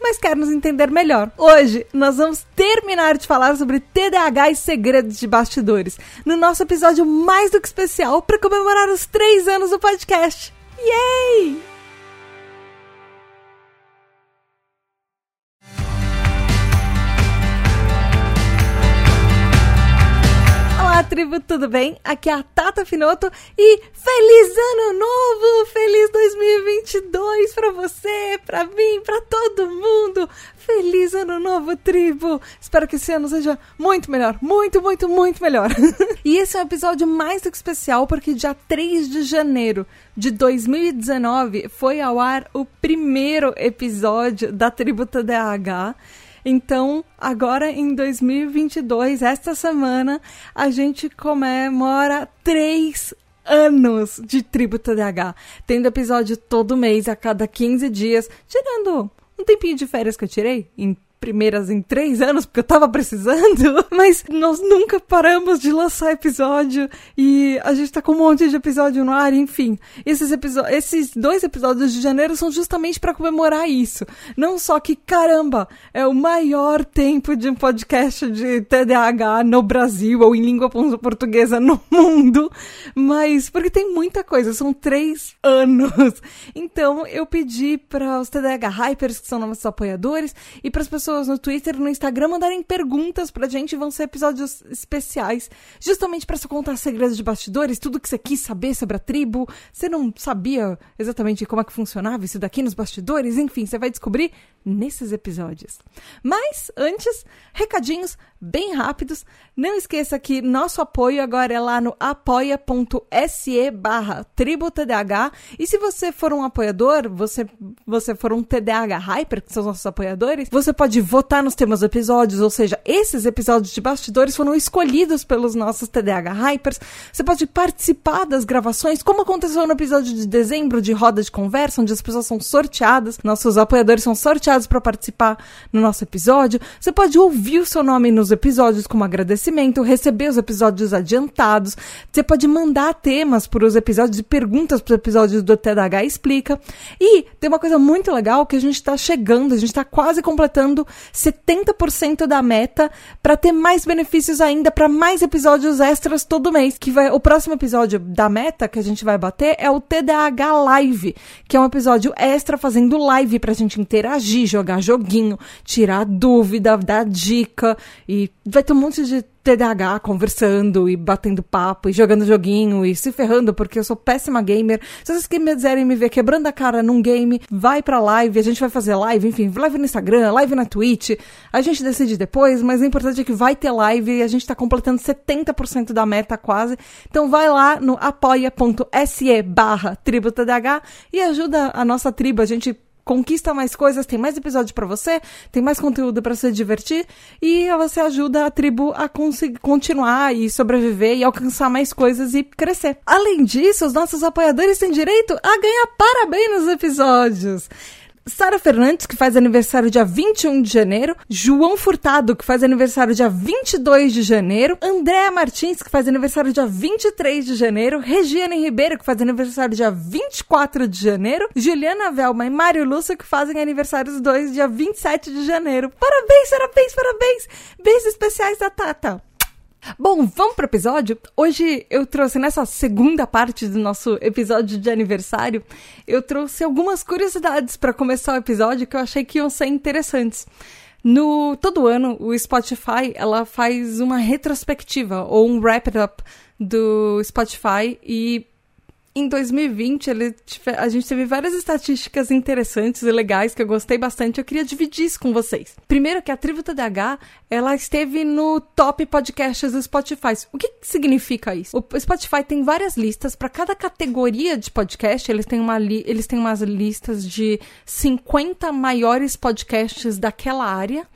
mas quer nos entender melhor. Hoje nós vamos terminar de falar sobre TDAH e segredos de bastidores, no nosso episódio mais do que especial para comemorar os três anos do podcast. Yay! Olá, tribo, tudo bem? Aqui é a Tata Finoto e feliz ano novo! Feliz 2022 para você, para mim, para todo mundo! Feliz ano novo, tribo! Espero que esse ano seja muito melhor, muito, muito, muito melhor. e esse é um episódio mais do que especial porque dia 3 de janeiro de 2019 foi ao ar o primeiro episódio da Tribo TDAH. Então, agora em 2022, esta semana, a gente comemora três anos de Tribo TDAH, tendo episódio todo mês, a cada 15 dias, tirando um tempinho de férias que eu tirei, primeiras em três anos, porque eu tava precisando, mas nós nunca paramos de lançar episódio e a gente tá com um monte de episódio no ar, enfim. Esses, esses dois episódios de janeiro são justamente para comemorar isso. Não só que, caramba, é o maior tempo de um podcast de TDAH no Brasil ou em língua portuguesa no mundo, mas porque tem muita coisa, são três anos. Então eu pedi para os TDAH Hypers, que são nossos apoiadores, e para as pessoas pessoas no Twitter e no Instagram mandarem perguntas pra gente. Vão ser episódios especiais, justamente para você contar segredos de bastidores, tudo que você quis saber sobre a tribo. Você não sabia exatamente como é que funcionava isso daqui nos bastidores. Enfim, você vai descobrir nesses episódios. Mas antes, recadinhos bem rápidos. Não esqueça que nosso apoio agora é lá no apoia.se barra tributdh. E se você for um apoiador, você, você for um TDAH Hyper, que são os nossos apoiadores, você pode votar nos temas dos episódios, ou seja, esses episódios de bastidores foram escolhidos pelos nossos TDAH Hypers. Você pode participar das gravações, como aconteceu no episódio de dezembro de Roda de Conversa, onde as pessoas são sorteadas, nossos apoiadores são sorteados para participar no nosso episódio. Você pode ouvir o seu nome nos episódios como agradecimento, receber os episódios adiantados. Você pode mandar temas para os episódios e perguntas para os episódios do TDAH Explica. E tem uma coisa muito legal que a gente está chegando, a gente está quase completando 70% da meta para ter mais benefícios ainda, para mais episódios extras todo mês. Que vai, o próximo episódio da meta que a gente vai bater é o TDAH Live, que é um episódio extra fazendo live para a gente interagir, jogar joguinho, tirar dúvida, dar dica e vai ter um monte de TDAH conversando e batendo papo e jogando joguinho e se ferrando porque eu sou péssima gamer. Se vocês quiserem me ver quebrando a cara num game, vai pra live, a gente vai fazer live, enfim, live no Instagram, live na Twitch. A gente decide depois, mas o importante é que vai ter live e a gente tá completando 70% da meta quase. Então vai lá no apoia.se barra tribo TDAH e ajuda a nossa tribo. A gente conquista mais coisas, tem mais episódios para você, tem mais conteúdo para se divertir e você ajuda a tribo a continuar e sobreviver e alcançar mais coisas e crescer. Além disso, os nossos apoiadores têm direito a ganhar parabéns nos episódios. Sara Fernandes, que faz aniversário dia 21 de janeiro, João Furtado, que faz aniversário dia 22 de janeiro, Andréa Martins, que faz aniversário dia 23 de janeiro, Regiane Ribeiro, que faz aniversário dia 24 de janeiro, Juliana Velma e Mário Lúcio, que fazem aniversário os dois dia 27 de janeiro. Parabéns, parabéns, parabéns! Beijos especiais da Tata! Bom, vamos pro episódio? Hoje eu trouxe nessa segunda parte do nosso episódio de aniversário, eu trouxe algumas curiosidades para começar o episódio que eu achei que iam ser interessantes. No todo ano, o Spotify, ela faz uma retrospectiva ou um wrap up do Spotify e em 2020 ele, a gente teve várias estatísticas interessantes e legais que eu gostei bastante. Eu queria dividir isso com vocês. Primeiro que a Tribo TDH, ela esteve no top podcasts do Spotify. O que significa isso? O Spotify tem várias listas para cada categoria de podcast. Eles têm, uma li, eles têm umas listas de 50 maiores podcasts daquela área.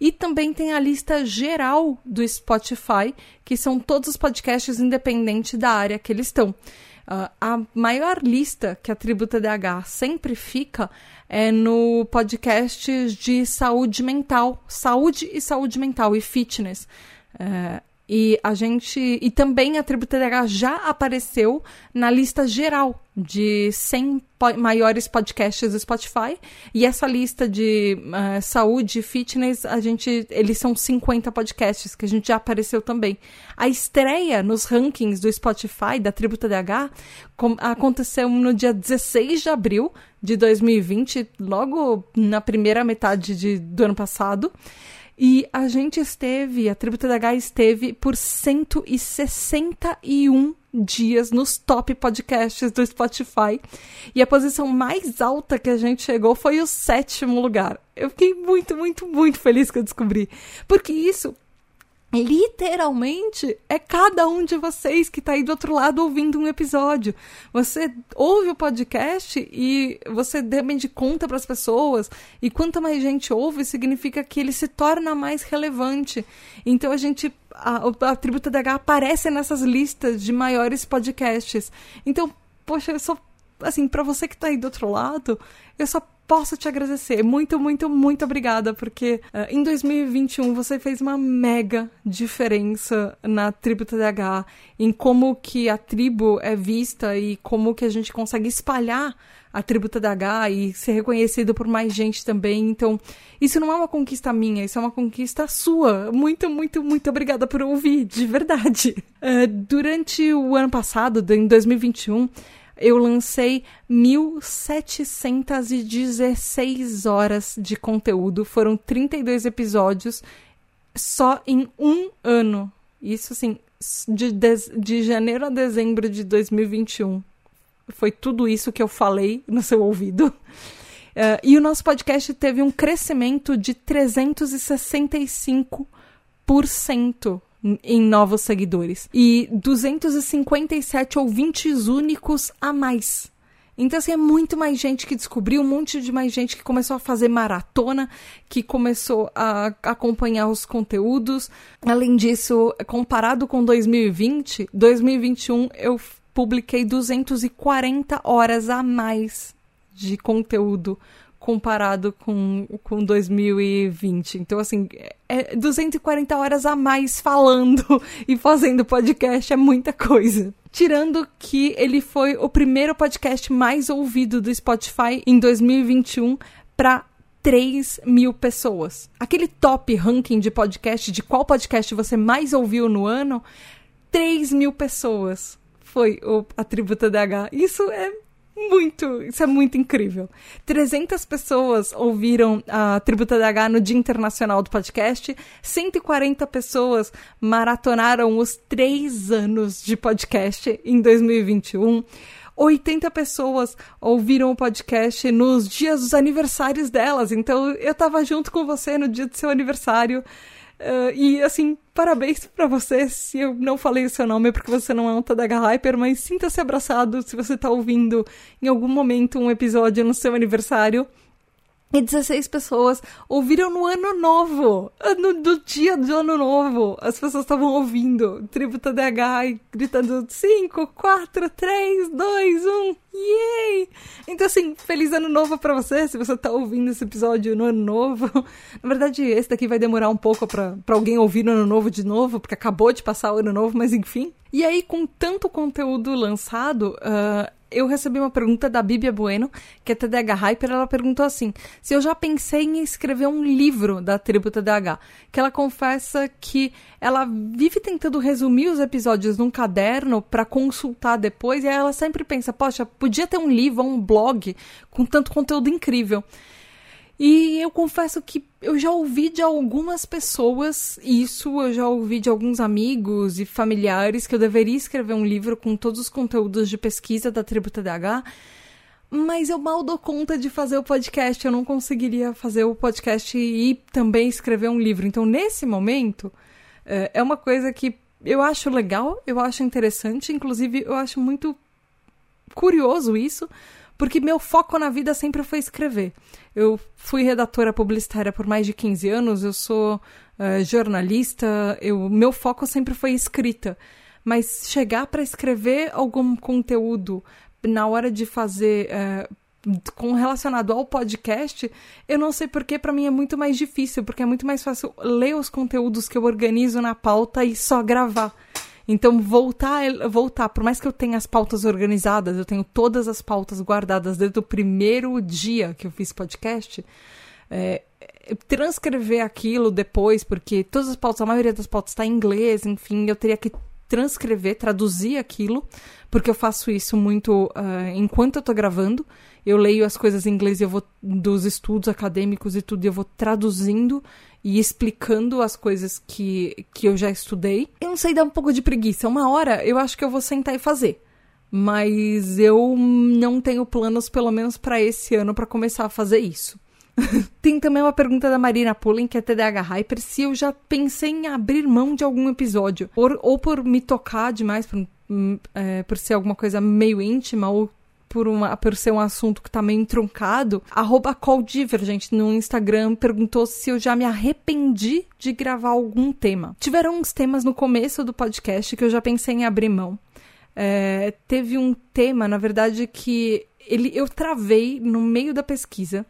E também tem a lista geral do Spotify, que são todos os podcasts independentes da área que eles estão. Uh, a maior lista que a Tributa DH sempre fica é no podcast de saúde mental, saúde e saúde mental e fitness. Uh, e a gente. E também a Tribo TDH já apareceu na lista geral de 100 po maiores podcasts do Spotify. E essa lista de uh, saúde e fitness, a gente. Eles são 50 podcasts que a gente já apareceu também. A estreia nos rankings do Spotify, da Tribo TDH, aconteceu no dia 16 de abril de 2020, logo na primeira metade de, do ano passado. E a gente esteve, a Tribo TDH esteve por 161 dias nos top podcasts do Spotify. E a posição mais alta que a gente chegou foi o sétimo lugar. Eu fiquei muito, muito, muito feliz que eu descobri. Porque isso literalmente é cada um de vocês que está aí do outro lado ouvindo um episódio. Você ouve o podcast e você de conta para as pessoas, e quanto mais gente ouve, significa que ele se torna mais relevante. Então a gente. A, a DH aparece nessas listas de maiores podcasts. Então, poxa, eu só. Assim, para você que está aí do outro lado, eu só posso te agradecer. Muito, muito, muito obrigada, porque uh, em 2021 você fez uma mega diferença na tribo TDH, em como que a tribo é vista e como que a gente consegue espalhar a tribo TDH e ser reconhecido por mais gente também. Então, isso não é uma conquista minha, isso é uma conquista sua. Muito, muito, muito obrigada por ouvir, de verdade. Uh, durante o ano passado, em 2021, eu lancei 1.716 horas de conteúdo. Foram 32 episódios só em um ano. Isso, assim, de, de, de janeiro a dezembro de 2021. Foi tudo isso que eu falei no seu ouvido. Uh, e o nosso podcast teve um crescimento de 365% em novos seguidores e 257 ouvintes únicos a mais. Então, assim, é muito mais gente que descobriu, um monte de mais gente que começou a fazer maratona, que começou a acompanhar os conteúdos. Além disso, comparado com 2020, 2021 eu publiquei 240 horas a mais de conteúdo comparado com, com 2020. Então, assim, é 240 horas a mais falando e fazendo podcast é muita coisa. Tirando que ele foi o primeiro podcast mais ouvido do Spotify em 2021 para 3 mil pessoas. Aquele top ranking de podcast, de qual podcast você mais ouviu no ano, 3 mil pessoas foi o, a Tributa DH. Isso é muito, isso é muito incrível. 300 pessoas ouviram a Tributa DH no Dia Internacional do Podcast, 140 pessoas maratonaram os três anos de podcast em 2021. 80 pessoas ouviram o podcast nos dias dos aniversários delas. Então eu tava junto com você no dia do seu aniversário. Uh, e assim, parabéns para você. Se eu não falei o seu nome é porque você não é um Tadaga Hyper, mas sinta-se abraçado se você tá ouvindo em algum momento um episódio no seu aniversário e 16 pessoas ouviram no ano novo. No, no dia do ano novo. As pessoas estavam ouvindo Tributa DH e gritando 5, 4, 3, 2, 1. Yay! Então, assim, feliz ano novo para você, se você tá ouvindo esse episódio no ano novo. Na verdade, esse daqui vai demorar um pouco para alguém ouvir no ano novo de novo, porque acabou de passar o ano novo, mas enfim. E aí, com tanto conteúdo lançado, uh, eu recebi uma pergunta da Bíblia Bueno, que é TDH Hyper, ela perguntou assim, se eu já pensei em escrever um livro da tribo TDH, que ela confessa que ela vive tentando resumir os episódios num caderno para consultar depois, e ela sempre pensa, poxa, podia ter um livro, um blog com tanto conteúdo incrível. E eu confesso que eu já ouvi de algumas pessoas isso, eu já ouvi de alguns amigos e familiares que eu deveria escrever um livro com todos os conteúdos de pesquisa da Tribo TDAH, mas eu mal dou conta de fazer o podcast, eu não conseguiria fazer o podcast e também escrever um livro. Então, nesse momento, é, é uma coisa que eu acho legal, eu acho interessante, inclusive eu acho muito curioso isso, porque meu foco na vida sempre foi escrever. Eu fui redatora publicitária por mais de 15 anos, eu sou uh, jornalista, eu, meu foco sempre foi escrita. Mas chegar para escrever algum conteúdo na hora de fazer uh, com relacionado ao podcast, eu não sei porque para mim é muito mais difícil, porque é muito mais fácil ler os conteúdos que eu organizo na pauta e só gravar. Então, voltar, voltar, por mais que eu tenha as pautas organizadas, eu tenho todas as pautas guardadas desde o primeiro dia que eu fiz podcast, é, transcrever aquilo depois, porque todas as pautas, a maioria das pautas está em inglês, enfim, eu teria que transcrever, traduzir aquilo, porque eu faço isso muito uh, enquanto eu estou gravando. Eu leio as coisas em inglês e eu vou dos estudos acadêmicos e tudo, eu vou traduzindo e explicando as coisas que, que eu já estudei. Eu não sei, dá um pouco de preguiça. Uma hora eu acho que eu vou sentar e fazer. Mas eu não tenho planos, pelo menos para esse ano, para começar a fazer isso. Tem também uma pergunta da Marina Pullen, que é TDAH Hyper, se eu já pensei em abrir mão de algum episódio. Ou, ou por me tocar demais, por, hum, é, por ser alguma coisa meio íntima, ou por, uma, por ser um assunto que tá meio entroncado, arroba CallDivergent no Instagram perguntou se eu já me arrependi de gravar algum tema. Tiveram uns temas no começo do podcast que eu já pensei em abrir mão. É, teve um tema, na verdade, que ele, eu travei no meio da pesquisa.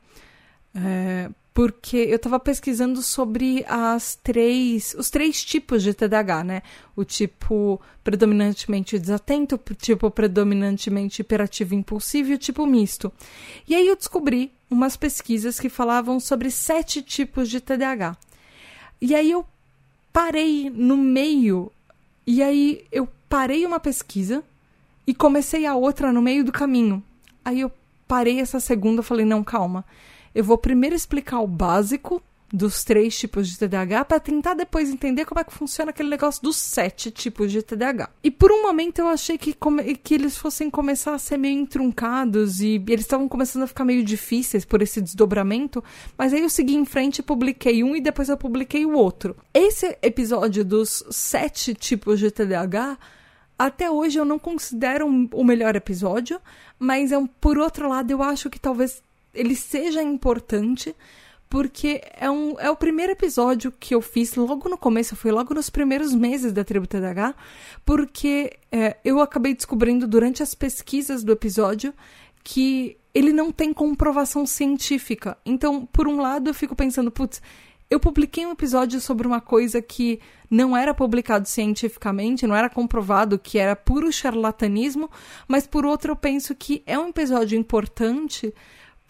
É, porque eu estava pesquisando sobre as três, os três tipos de TDAH, né? O tipo predominantemente desatento, o tipo predominantemente hiperativo e impulsivo e o tipo misto. E aí eu descobri umas pesquisas que falavam sobre sete tipos de TDAH. E aí eu parei no meio, e aí eu parei uma pesquisa e comecei a outra no meio do caminho. Aí eu parei essa segunda, falei, não, calma eu vou primeiro explicar o básico dos três tipos de TDAH para tentar depois entender como é que funciona aquele negócio dos sete tipos de TDAH. E por um momento eu achei que, que eles fossem começar a ser meio entruncados e eles estavam começando a ficar meio difíceis por esse desdobramento, mas aí eu segui em frente e publiquei um e depois eu publiquei o outro. Esse episódio dos sete tipos de TDAH até hoje eu não considero um, o melhor episódio, mas é um, por outro lado eu acho que talvez ele seja importante, porque é, um, é o primeiro episódio que eu fiz logo no começo, foi logo nos primeiros meses da Tribo TDH, porque é, eu acabei descobrindo durante as pesquisas do episódio que ele não tem comprovação científica. Então, por um lado, eu fico pensando, putz, eu publiquei um episódio sobre uma coisa que não era publicado cientificamente, não era comprovado, que era puro charlatanismo, mas por outro eu penso que é um episódio importante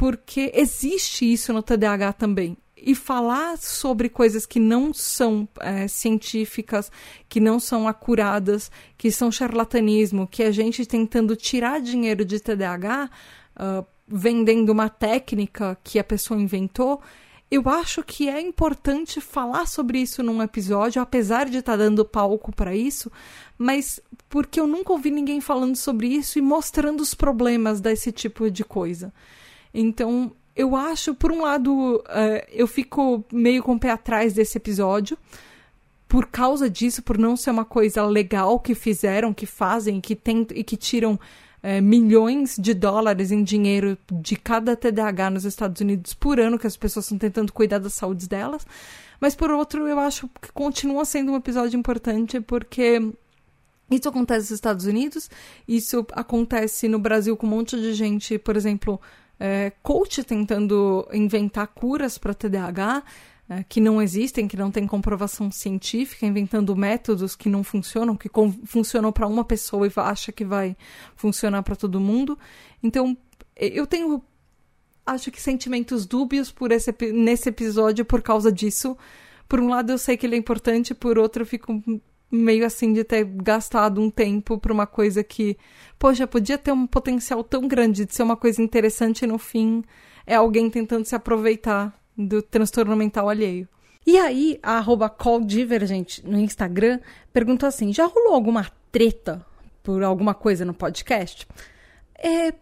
porque existe isso no TDAH também. E falar sobre coisas que não são é, científicas, que não são acuradas, que são charlatanismo, que a gente tentando tirar dinheiro de TDAH, uh, vendendo uma técnica que a pessoa inventou, eu acho que é importante falar sobre isso num episódio, apesar de estar tá dando palco para isso, mas porque eu nunca ouvi ninguém falando sobre isso e mostrando os problemas desse tipo de coisa. Então, eu acho, por um lado, uh, eu fico meio com o pé atrás desse episódio, por causa disso, por não ser uma coisa legal que fizeram, que fazem que tem, e que tiram uh, milhões de dólares em dinheiro de cada TDAH nos Estados Unidos por ano, que as pessoas estão tentando cuidar da saúde delas. Mas, por outro, eu acho que continua sendo um episódio importante porque isso acontece nos Estados Unidos, isso acontece no Brasil com um monte de gente, por exemplo, é, coach tentando inventar curas para TDAH é, que não existem, que não têm comprovação científica, inventando métodos que não funcionam, que funcionam para uma pessoa e acha que vai funcionar para todo mundo. Então, eu tenho acho que sentimentos dúbios por esse, nesse episódio por causa disso. Por um lado, eu sei que ele é importante, por outro, eu fico meio assim de ter gastado um tempo pra uma coisa que, poxa, podia ter um potencial tão grande de ser uma coisa interessante e no fim é alguém tentando se aproveitar do transtorno mental alheio. E aí, a arroba calldivergent no Instagram perguntou assim: já rolou alguma treta por alguma coisa no podcast? É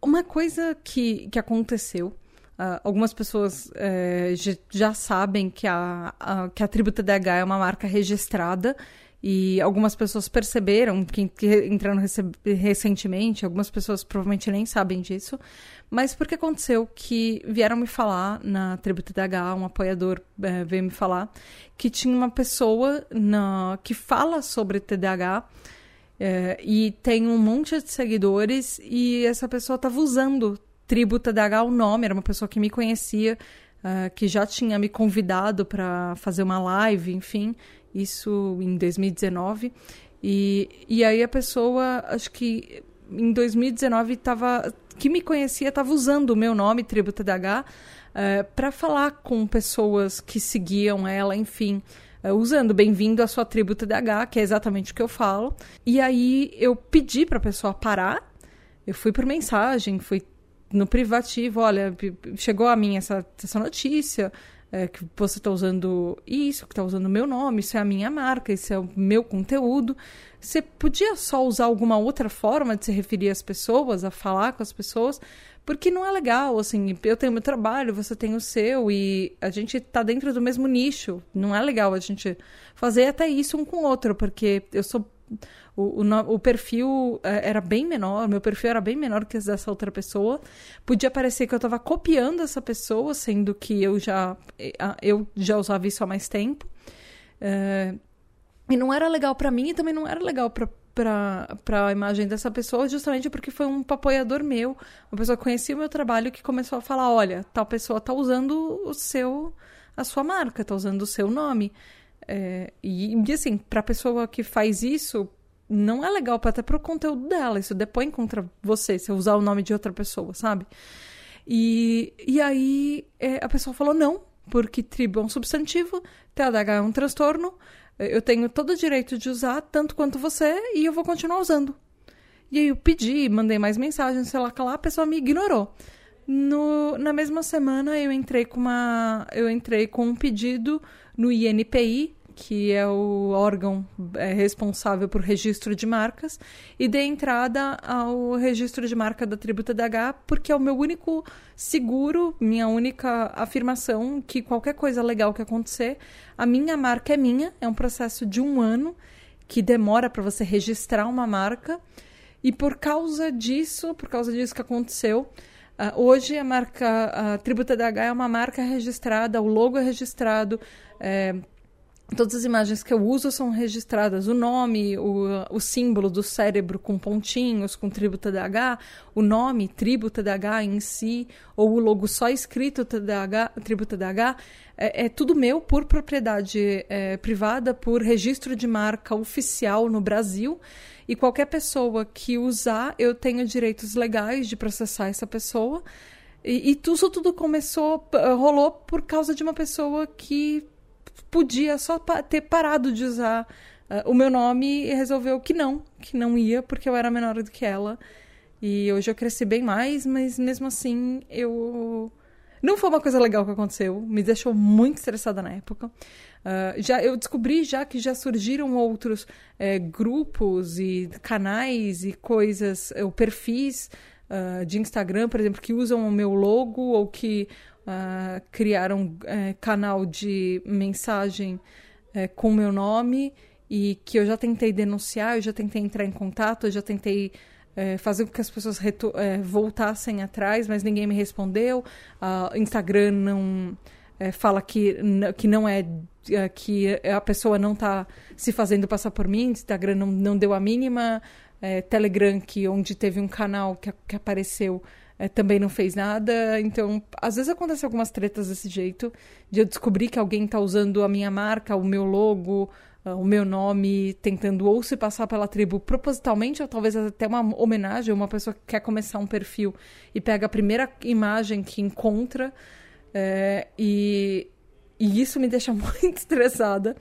uma coisa que, que aconteceu. Uh, algumas pessoas uh, já, sabem que a, a, que a Tribo TDH é uma marca registrada e algumas pessoas perceberam, que, que entraram recentemente, algumas pessoas provavelmente nem sabem disso, mas porque aconteceu que vieram me falar na Tribo TDH, um apoiador é, veio me falar, que tinha uma pessoa na, que fala sobre TDAH é, e tem um monte de seguidores e essa pessoa estava usando Tribo TDAH o nome, era uma pessoa que me conhecia, uh, que já tinha me convidado para fazer uma live, enfim, isso em 2019. E, e aí a pessoa, acho que em 2019 tava, que me conhecia estava usando o meu nome, Tribo TDH, uh, para falar com pessoas que seguiam ela, enfim. Uh, usando bem-vindo à sua tribo TDH, que é exatamente o que eu falo. E aí eu pedi para a pessoa parar. Eu fui por mensagem, fui no privativo, olha, chegou a mim essa, essa notícia, é, que você está usando isso, que está usando o meu nome, isso é a minha marca, isso é o meu conteúdo. Você podia só usar alguma outra forma de se referir às pessoas, a falar com as pessoas, porque não é legal, assim, eu tenho meu trabalho, você tem o seu, e a gente está dentro do mesmo nicho. Não é legal a gente fazer até isso um com o outro, porque eu sou o, o, o, perfil é, era bem menor, meu perfil era bem menor que dessa outra pessoa. Podia parecer que eu estava copiando essa pessoa, sendo que eu já, eu já usava isso há mais tempo. É, e não era legal para mim e também não era legal para para a imagem dessa pessoa, justamente porque foi um apoiador meu, uma pessoa que conhecia o meu trabalho que começou a falar, olha, tal pessoa tá usando o seu a sua marca, tá usando o seu nome. É, e, e assim, pra pessoa que faz isso, não é legal até pro conteúdo dela. Isso depõe contra você, se usar o nome de outra pessoa, sabe? E, e aí é, a pessoa falou não, porque tribo é um substantivo, TDAH é um transtorno, eu tenho todo o direito de usar, tanto quanto você, e eu vou continuar usando. E aí eu pedi, mandei mais mensagens, sei lá, lá, a pessoa me ignorou. No, na mesma semana eu entrei com uma eu entrei com um pedido no INPI que é o órgão é, responsável por registro de marcas, e dei entrada ao registro de marca da Tributa DH, porque é o meu único seguro, minha única afirmação que qualquer coisa legal que acontecer, a minha marca é minha, é um processo de um ano que demora para você registrar uma marca, e por causa disso, por causa disso que aconteceu, Uh, hoje a marca a Tributa DH é uma marca registrada, o logo é registrado, é, Todas as imagens que eu uso são registradas. O nome, o, o símbolo do cérebro com pontinhos, com tribo TDAH, o nome, tribo TDAH em si, ou o logo só escrito TDAH, tribo TDAH, é, é tudo meu por propriedade é, privada, por registro de marca oficial no Brasil. E qualquer pessoa que usar, eu tenho direitos legais de processar essa pessoa. E, e isso tudo começou, rolou por causa de uma pessoa que podia só ter parado de usar uh, o meu nome e resolveu que não, que não ia porque eu era menor do que ela. E hoje eu cresci bem mais, mas mesmo assim eu. Não foi uma coisa legal que aconteceu, me deixou muito estressada na época. Uh, já eu descobri já que já surgiram outros é, grupos e canais e coisas, ou perfis uh, de Instagram, por exemplo, que usam o meu logo ou que uh, criar um uh, canal de mensagem uh, com meu nome e que eu já tentei denunciar, eu já tentei entrar em contato, eu já tentei é, fazer com que as pessoas voltassem atrás, mas ninguém me respondeu. Uh, Instagram não fala que, que não é que a pessoa não está se fazendo passar por mim. Instagram não, não deu a mínima. Telegram, que onde teve um canal que, que apareceu, é, também não fez nada. Então, às vezes acontece algumas tretas desse jeito, de eu descobrir que alguém está usando a minha marca, o meu logo, uh, o meu nome, tentando ou se passar pela tribo propositalmente, ou talvez até uma homenagem, uma pessoa que quer começar um perfil e pega a primeira imagem que encontra. É, e, e isso me deixa muito estressada.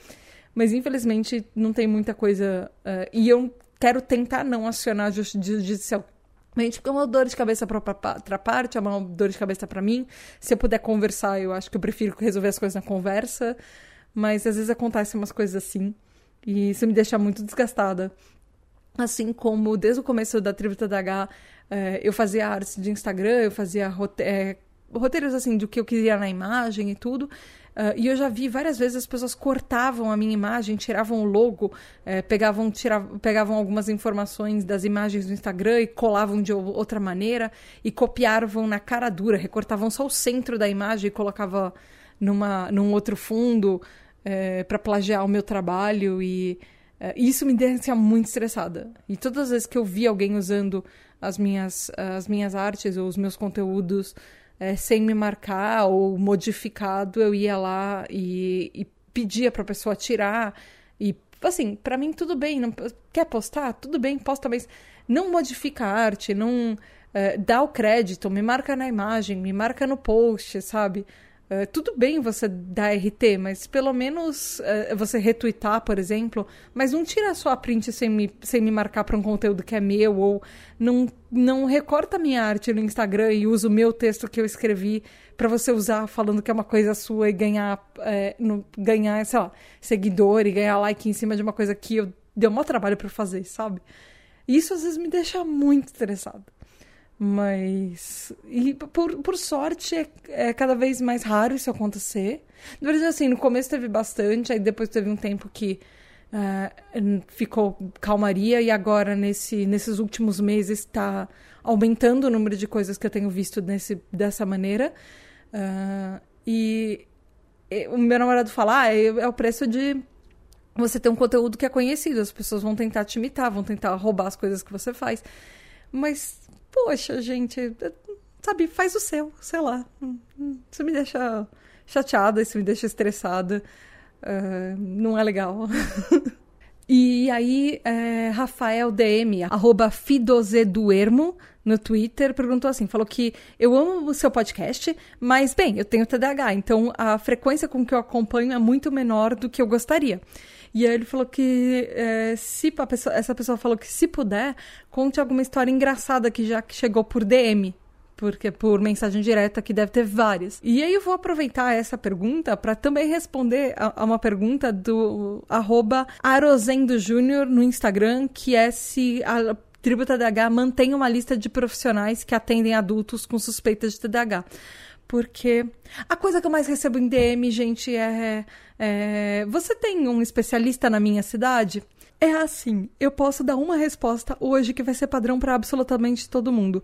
mas infelizmente não tem muita coisa. Uh, e eu quero tentar não acionar a justiça judicial. Porque é uma dor de cabeça para outra parte, é uma dor de cabeça para mim. Se eu puder conversar, eu acho que eu prefiro resolver as coisas na conversa. Mas às vezes acontecem umas coisas assim. E isso me deixa muito desgastada. Assim como desde o começo da Tributa da H, eh, eu fazia artes de Instagram, eu fazia rote eh, roteiros assim do que eu queria na imagem e tudo. Uh, e eu já vi várias vezes as pessoas cortavam a minha imagem, tiravam o logo, eh, pegavam, tiravam, pegavam algumas informações das imagens do Instagram e colavam de outra maneira e copiavam na cara dura, recortavam só o centro da imagem e colocavam numa, num outro fundo eh, para plagiar o meu trabalho e uh, isso me deixa muito estressada. E todas as vezes que eu vi alguém usando as minhas, as minhas artes ou os meus conteúdos é, sem me marcar ou modificado, eu ia lá e, e pedia para a pessoa tirar. E, assim, para mim tudo bem. Não, quer postar? Tudo bem, posta, mas não modifica a arte, não é, dá o crédito, me marca na imagem, me marca no post, sabe? Uh, tudo bem você dar RT, mas pelo menos uh, você retweetar, por exemplo, mas não tira a sua print sem me, sem me marcar para um conteúdo que é meu, ou não, não recorta minha arte no Instagram e usa o meu texto que eu escrevi para você usar falando que é uma coisa sua e ganhar, é, no, ganhar, sei lá, seguidor e ganhar like em cima de uma coisa que eu deu maior trabalho para fazer, sabe? Isso às vezes me deixa muito estressada. Mas. E por, por sorte é, é cada vez mais raro isso acontecer. Na verdade, assim, no começo teve bastante, aí depois teve um tempo que uh, ficou calmaria, e agora, nesse, nesses últimos meses, está aumentando o número de coisas que eu tenho visto nesse, dessa maneira. Uh, e, e, o meu namorado fala: ah, é, é o preço de você ter um conteúdo que é conhecido. As pessoas vão tentar te imitar, vão tentar roubar as coisas que você faz. Mas poxa, gente, sabe, faz o seu, sei lá. Isso me deixa chateada, isso me deixa estressada. Uh, não é legal. e aí, é, Rafael DM, arroba Fidozeduermo, no Twitter, perguntou assim, falou que eu amo o seu podcast, mas, bem, eu tenho TDAH, então a frequência com que eu acompanho é muito menor do que eu gostaria. E aí ele falou que é, se pessoa, essa pessoa falou que se puder, conte alguma história engraçada que já chegou por DM porque por mensagem direta que deve ter várias. E aí eu vou aproveitar essa pergunta para também responder a, a, uma pergunta do arroba Arozendo Júnior no Instagram, que é se a Tributa TDAH mantém uma lista de profissionais que atendem adultos com suspeitas de TDAH. Porque a coisa que eu mais recebo em DM, gente, é, é. Você tem um especialista na minha cidade? É assim, eu posso dar uma resposta hoje que vai ser padrão para absolutamente todo mundo.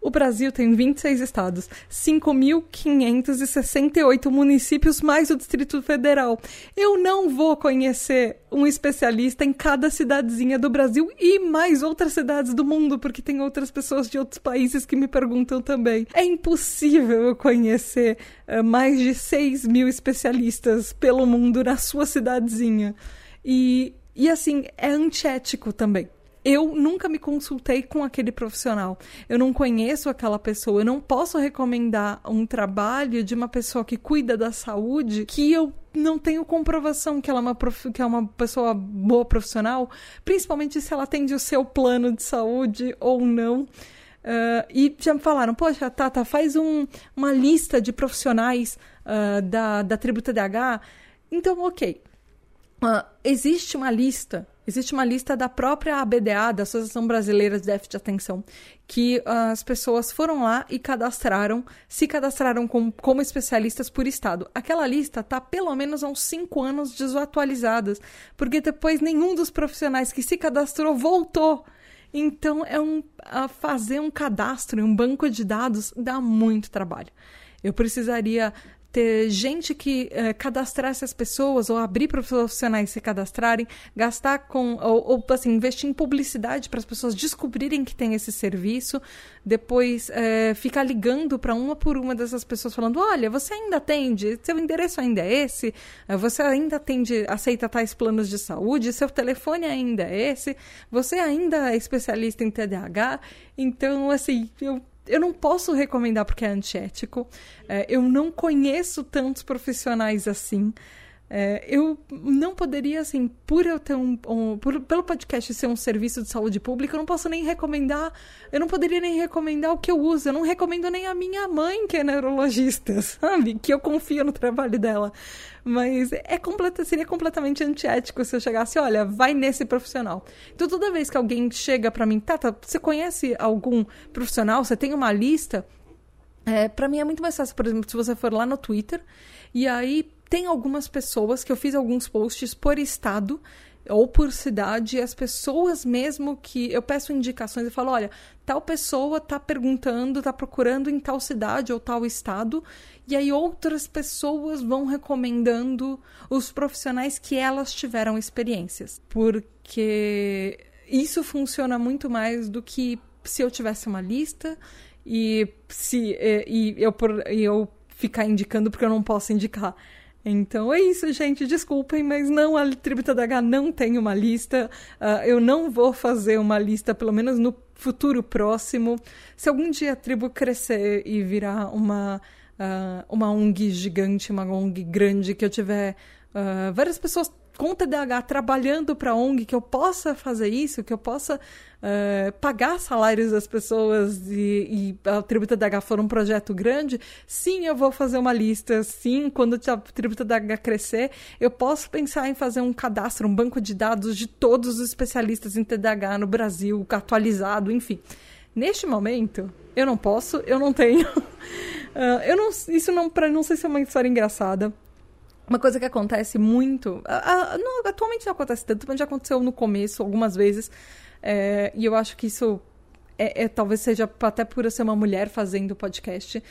O Brasil tem 26 estados, 5.568 municípios, mais o Distrito Federal. Eu não vou conhecer um especialista em cada cidadezinha do Brasil e mais outras cidades do mundo, porque tem outras pessoas de outros países que me perguntam também. É impossível eu conhecer uh, mais de 6 mil especialistas pelo mundo na sua cidadezinha. E, e assim, é antiético também eu nunca me consultei com aquele profissional. Eu não conheço aquela pessoa. Eu não posso recomendar um trabalho de uma pessoa que cuida da saúde que eu não tenho comprovação que ela é uma, prof... que é uma pessoa boa profissional, principalmente se ela atende o seu plano de saúde ou não. Uh, e já me falaram, poxa, Tata, faz um, uma lista de profissionais uh, da, da Tributa DH. Então, ok. Uh, existe uma lista Existe uma lista da própria ABDA, da Associação Brasileira de Déficit de Atenção, que uh, as pessoas foram lá e cadastraram, se cadastraram com, como especialistas por estado. Aquela lista está pelo menos há uns cinco anos desatualizada, porque depois nenhum dos profissionais que se cadastrou voltou. Então, é um, uh, fazer um cadastro um banco de dados dá muito trabalho. Eu precisaria ter gente que é, cadastrasse as pessoas ou abrir para profissionais se cadastrarem, gastar com ou, ou assim investir em publicidade para as pessoas descobrirem que tem esse serviço, depois é, ficar ligando para uma por uma dessas pessoas falando, olha, você ainda atende, seu endereço ainda é esse, eh, você ainda atende, aceita tais planos de saúde, seu telefone ainda é esse, você ainda é especialista em TDAH, então assim eu eu não posso recomendar porque é antiético. É, eu não conheço tantos profissionais assim. É, eu não poderia, assim, por eu ter um, um por, pelo podcast ser um serviço de saúde pública, eu não posso nem recomendar, eu não poderia nem recomendar o que eu uso, eu não recomendo nem a minha mãe, que é neurologista, sabe? Que eu confio no trabalho dela. Mas é completa, seria completamente antiético se eu chegasse, olha, vai nesse profissional. Então toda vez que alguém chega para mim, Tata, você conhece algum profissional? Você tem uma lista? É, para mim é muito mais fácil, por exemplo, se você for lá no Twitter e aí tem algumas pessoas que eu fiz alguns posts por estado ou por cidade, as pessoas mesmo que eu peço indicações e falo, olha, tal pessoa tá perguntando, tá procurando em tal cidade ou tal estado, e aí outras pessoas vão recomendando os profissionais que elas tiveram experiências, porque isso funciona muito mais do que se eu tivesse uma lista e se e, e eu e eu ficar indicando porque eu não posso indicar. Então é isso, gente. Desculpem, mas não, a Tributa DH não tem uma lista. Uh, eu não vou fazer uma lista, pelo menos no futuro próximo. Se algum dia a tribo crescer e virar uma, uh, uma ONG gigante, uma ONG grande, que eu tiver uh, várias pessoas com TDAH trabalhando para ONG, que eu possa fazer isso, que eu possa uh, pagar salários das pessoas e, e a Tributa TDAH for um projeto grande, sim, eu vou fazer uma lista. Sim, quando a Tributa TDAH crescer, eu posso pensar em fazer um cadastro, um banco de dados de todos os especialistas em TDAH no Brasil, atualizado, enfim. Neste momento, eu não posso, eu não tenho. Uh, eu não, isso não, pra, não sei se é uma história engraçada. Uma coisa que acontece muito, não, atualmente não acontece tanto, mas já aconteceu no começo algumas vezes, é, e eu acho que isso é, é, talvez seja até por eu ser uma mulher fazendo podcast,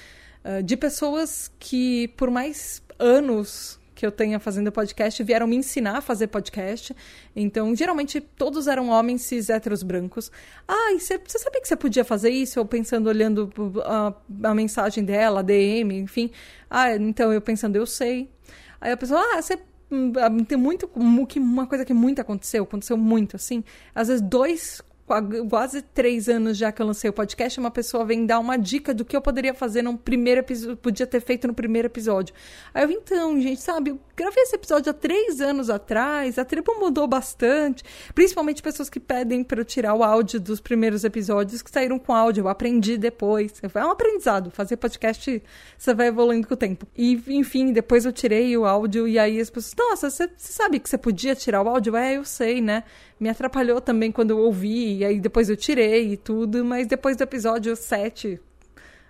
uh, de pessoas que por mais anos que eu tenha fazendo podcast vieram me ensinar a fazer podcast. Então, geralmente, todos eram homens cis héteros brancos. Ah, e você sabia que você podia fazer isso? Eu pensando, olhando a, a mensagem dela, a DM, enfim. Ah, então eu pensando, eu sei. Aí a pessoa, ah, você hum, ah, tem muito uma coisa que muito aconteceu, aconteceu muito assim. Às vezes dois quase três anos já que eu lancei o podcast, uma pessoa vem dar uma dica do que eu poderia fazer no primeiro episódio, podia ter feito no primeiro episódio. Aí eu, então, gente, sabe, eu gravei esse episódio há três anos atrás, a tribo mudou bastante, principalmente pessoas que pedem para eu tirar o áudio dos primeiros episódios que saíram com áudio, eu aprendi depois. É um aprendizado, fazer podcast você vai evoluindo com o tempo. E, enfim, depois eu tirei o áudio e aí as pessoas, nossa, você sabe que você podia tirar o áudio? É, eu sei, né? me atrapalhou também quando eu ouvi, e aí depois eu tirei e tudo, mas depois do episódio 7,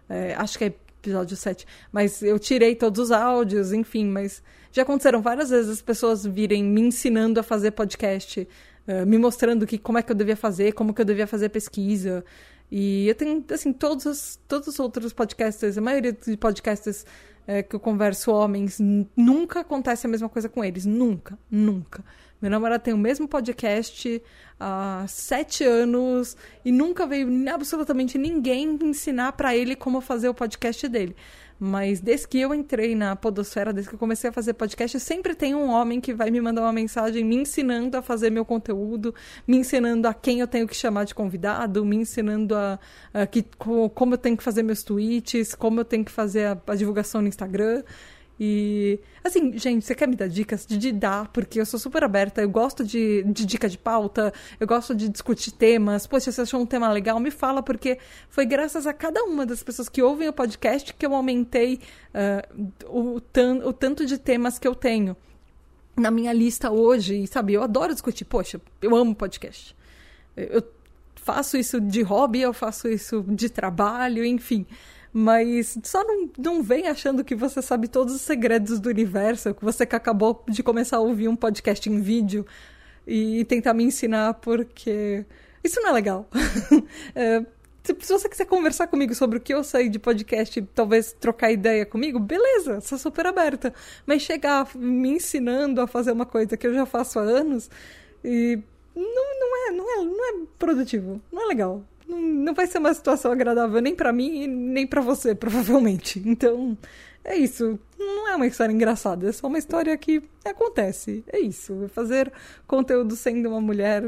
é, acho que é episódio 7, mas eu tirei todos os áudios, enfim, mas já aconteceram várias vezes as pessoas virem me ensinando a fazer podcast, uh, me mostrando que como é que eu devia fazer, como que eu devia fazer pesquisa. E eu tenho, assim, todos os, todos os outros podcasters, a maioria dos podcasters é, que eu converso, homens, nunca acontece a mesma coisa com eles. Nunca, nunca. Meu namorado tem o mesmo podcast há sete anos e nunca veio absolutamente ninguém ensinar para ele como fazer o podcast dele. Mas desde que eu entrei na Podosfera, desde que eu comecei a fazer podcast, sempre tem um homem que vai me mandar uma mensagem me ensinando a fazer meu conteúdo, me ensinando a quem eu tenho que chamar de convidado, me ensinando a, a que, como eu tenho que fazer meus tweets, como eu tenho que fazer a, a divulgação no Instagram. E, assim, gente, você quer me dar dicas? De, de dar, porque eu sou super aberta, eu gosto de, de dica de pauta, eu gosto de discutir temas. Se você achou um tema legal, me fala, porque foi graças a cada uma das pessoas que ouvem o podcast que eu aumentei uh, o, tan o tanto de temas que eu tenho na minha lista hoje. E, sabe, eu adoro discutir. Poxa, eu amo podcast. Eu faço isso de hobby, eu faço isso de trabalho, enfim. Mas só não, não vem achando que você sabe todos os segredos do universo, que você que acabou de começar a ouvir um podcast em vídeo e tentar me ensinar, porque isso não é legal. é, se você quiser conversar comigo sobre o que eu sei de podcast, talvez trocar ideia comigo, beleza, sou super aberta. Mas chegar me ensinando a fazer uma coisa que eu já faço há anos e não, não, é, não, é, não é produtivo, não é legal não, vai ser uma situação agradável nem para mim nem para você, provavelmente. Então, é isso. Não é uma história engraçada, é só uma história que acontece. É isso. Fazer conteúdo sendo uma mulher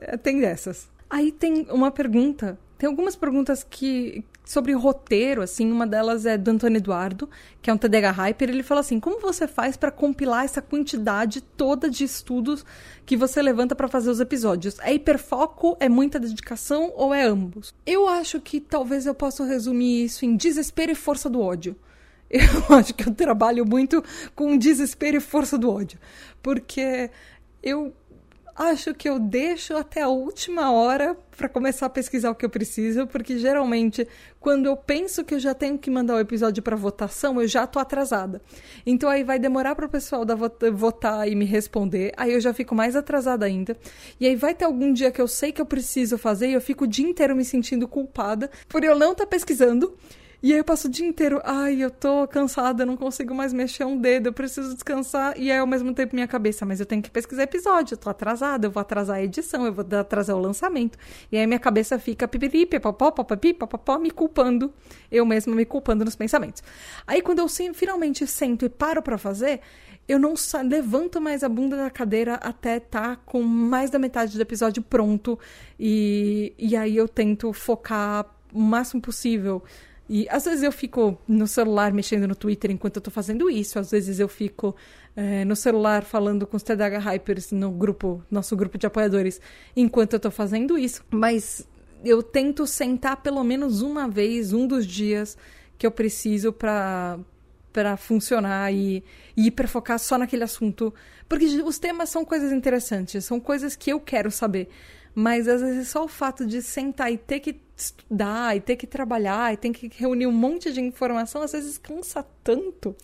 é, tem dessas. Aí tem uma pergunta. Tem algumas perguntas que sobre roteiro, assim, uma delas é do Antônio Eduardo, que é um TDH Hyper, ele fala assim: "Como você faz para compilar essa quantidade toda de estudos que você levanta para fazer os episódios? É hiperfoco, é muita dedicação ou é ambos?" Eu acho que talvez eu possa resumir isso em desespero e força do ódio. Eu acho que eu trabalho muito com desespero e força do ódio, porque eu acho que eu deixo até a última hora para começar a pesquisar o que eu preciso, porque geralmente quando eu penso que eu já tenho que mandar o episódio para votação, eu já tô atrasada. Então aí vai demorar para o pessoal da votar e me responder, aí eu já fico mais atrasada ainda. E aí vai ter algum dia que eu sei que eu preciso fazer e eu fico o dia inteiro me sentindo culpada por eu não estar tá pesquisando. E aí eu passo o dia inteiro, ai, eu tô cansada, eu não consigo mais mexer um dedo, eu preciso descansar. E aí ao mesmo tempo minha cabeça, mas eu tenho que pesquisar episódio, eu tô atrasada, eu vou atrasar a edição, eu vou atrasar o lançamento. E aí minha cabeça fica pipiri, pipopó, papapi, papapó, me culpando, eu mesma me culpando nos pensamentos. Aí quando eu finalmente sento e paro para fazer, eu não levanto mais a bunda da cadeira até tá com mais da metade do episódio pronto. E, e aí eu tento focar o máximo possível e às vezes eu fico no celular mexendo no Twitter enquanto eu tô fazendo isso, às vezes eu fico é, no celular falando com os TDH Hypers no grupo, nosso grupo de apoiadores, enquanto eu tô fazendo isso. Mas eu tento sentar pelo menos uma vez, um dos dias que eu preciso para para funcionar e, e ir para focar só naquele assunto. Porque os temas são coisas interessantes, são coisas que eu quero saber. Mas às vezes só o fato de sentar e ter que estudar e ter que trabalhar e ter que reunir um monte de informação, às vezes cansa tanto.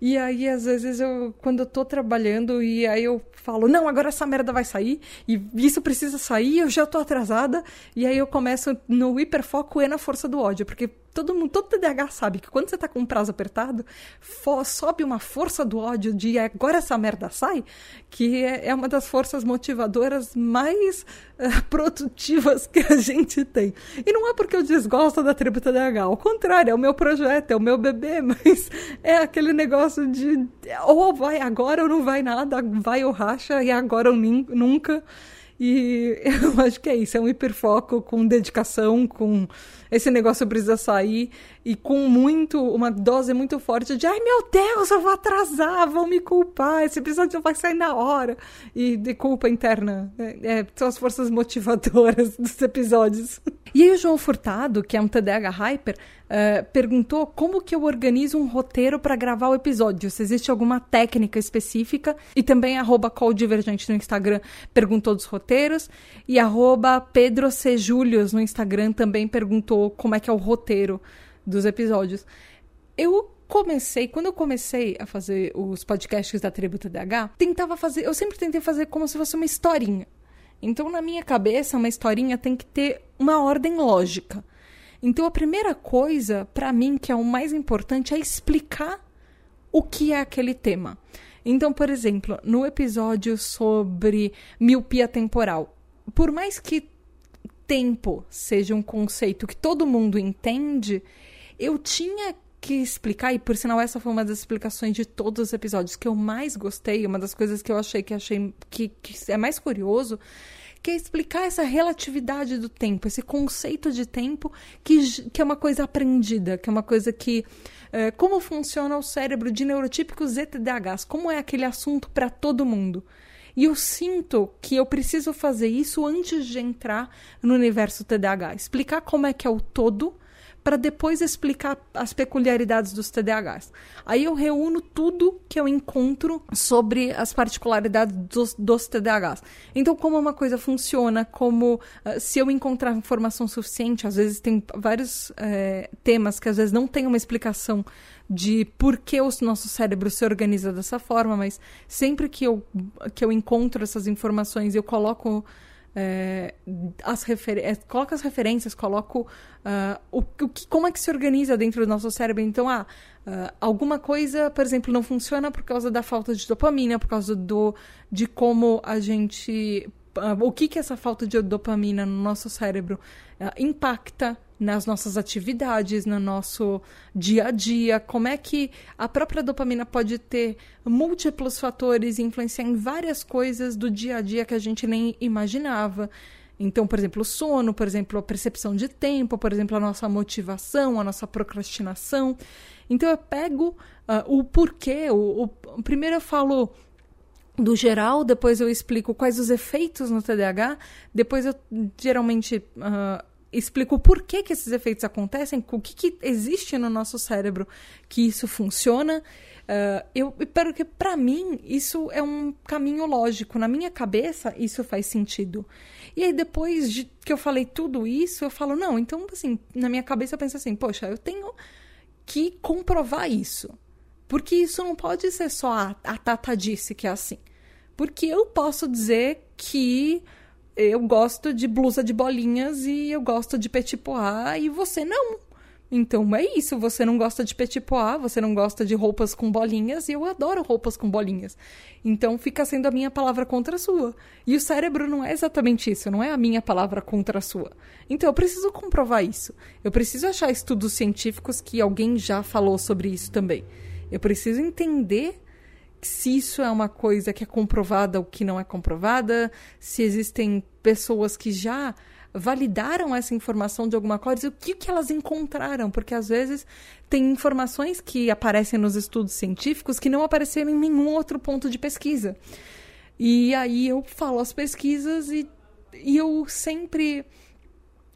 E aí, às vezes, eu, quando eu tô trabalhando, e aí eu falo, não, agora essa merda vai sair, e isso precisa sair, eu já tô atrasada, e aí eu começo no hiperfoco e na força do ódio, porque todo mundo, todo TDAH sabe que quando você tá com um prazo apertado, sobe uma força do ódio de agora essa merda sai, que é, é uma das forças motivadoras mais uh, produtivas que a gente tem. E não é porque eu desgosto da tribo TDAH, ao contrário, é o meu projeto, é o meu bebê, mas é aquele negócio de ou vai agora ou não vai nada, vai ou racha, e agora ou nunca. E eu acho que é isso, é um hiperfoco com dedicação, com esse negócio precisa sair e com muito, uma dose muito forte de ai meu Deus, eu vou atrasar, vão me culpar, esse episódio vai sair na hora. E de culpa interna. É, é, são as forças motivadoras dos episódios. E aí o João Furtado, que é um TDAH Hyper, uh, perguntou como que eu organizo um roteiro para gravar o episódio, se existe alguma técnica específica. E também arroba Divergente no Instagram perguntou dos roteiros. E arroba Pedro C. Julius no Instagram também perguntou como é que é o roteiro dos episódios. Eu comecei, quando eu comecei a fazer os podcasts da Tribo TDH, tentava fazer, eu sempre tentei fazer como se fosse uma historinha. Então, na minha cabeça, uma historinha tem que ter uma ordem lógica. Então, a primeira coisa, para mim, que é o mais importante, é explicar o que é aquele tema. Então, por exemplo, no episódio sobre miopia temporal, por mais que tempo seja um conceito que todo mundo entende, eu tinha que explicar, e por sinal essa foi uma das explicações de todos os episódios que eu mais gostei, uma das coisas que eu achei que achei que, que é mais curioso, que é explicar essa relatividade do tempo, esse conceito de tempo que, que é uma coisa aprendida, que é uma coisa que. É, como funciona o cérebro de neurotípicos e TDAHs, como é aquele assunto para todo mundo. E eu sinto que eu preciso fazer isso antes de entrar no universo TDAH, explicar como é que é o todo para depois explicar as peculiaridades dos TDAHs. Aí eu reúno tudo que eu encontro sobre as particularidades dos, dos TDAHs. Então, como uma coisa funciona, como uh, se eu encontrar informação suficiente, às vezes tem vários uh, temas que às vezes não tem uma explicação de por que o nosso cérebro se organiza dessa forma, mas sempre que eu, que eu encontro essas informações, eu coloco é, as é, coloco as referências, coloco uh, o, o que, como é que se organiza dentro do nosso cérebro. Então, ah, uh, alguma coisa, por exemplo, não funciona por causa da falta de dopamina, por causa do, de como a gente. Uh, o que, que essa falta de dopamina no nosso cérebro impacta nas nossas atividades, no nosso dia a dia, como é que a própria dopamina pode ter múltiplos fatores e influenciar em várias coisas do dia a dia que a gente nem imaginava. Então, por exemplo, o sono, por exemplo, a percepção de tempo, por exemplo, a nossa motivação, a nossa procrastinação. Então, eu pego uh, o porquê. O, o, primeiro eu falo do geral, depois eu explico quais os efeitos no TDAH, depois eu geralmente uh, explico o porquê que esses efeitos acontecem, o que, que existe no nosso cérebro que isso funciona. Uh, eu espero que para mim isso é um caminho lógico. Na minha cabeça isso faz sentido. E aí depois de que eu falei tudo isso, eu falo não. Então assim, na minha cabeça eu penso assim, poxa, eu tenho que comprovar isso, porque isso não pode ser só a, a Tata disse que é assim, porque eu posso dizer que eu gosto de blusa de bolinhas e eu gosto de petit pois e você não. Então é isso, você não gosta de petit pois, você não gosta de roupas com bolinhas e eu adoro roupas com bolinhas. Então fica sendo a minha palavra contra a sua. E o cérebro não é exatamente isso, não é a minha palavra contra a sua. Então eu preciso comprovar isso. Eu preciso achar estudos científicos que alguém já falou sobre isso também. Eu preciso entender se isso é uma coisa que é comprovada ou que não é comprovada, se existem pessoas que já validaram essa informação de alguma coisa o que, que elas encontraram, porque às vezes tem informações que aparecem nos estudos científicos que não apareceram em nenhum outro ponto de pesquisa. E aí eu falo as pesquisas e, e eu sempre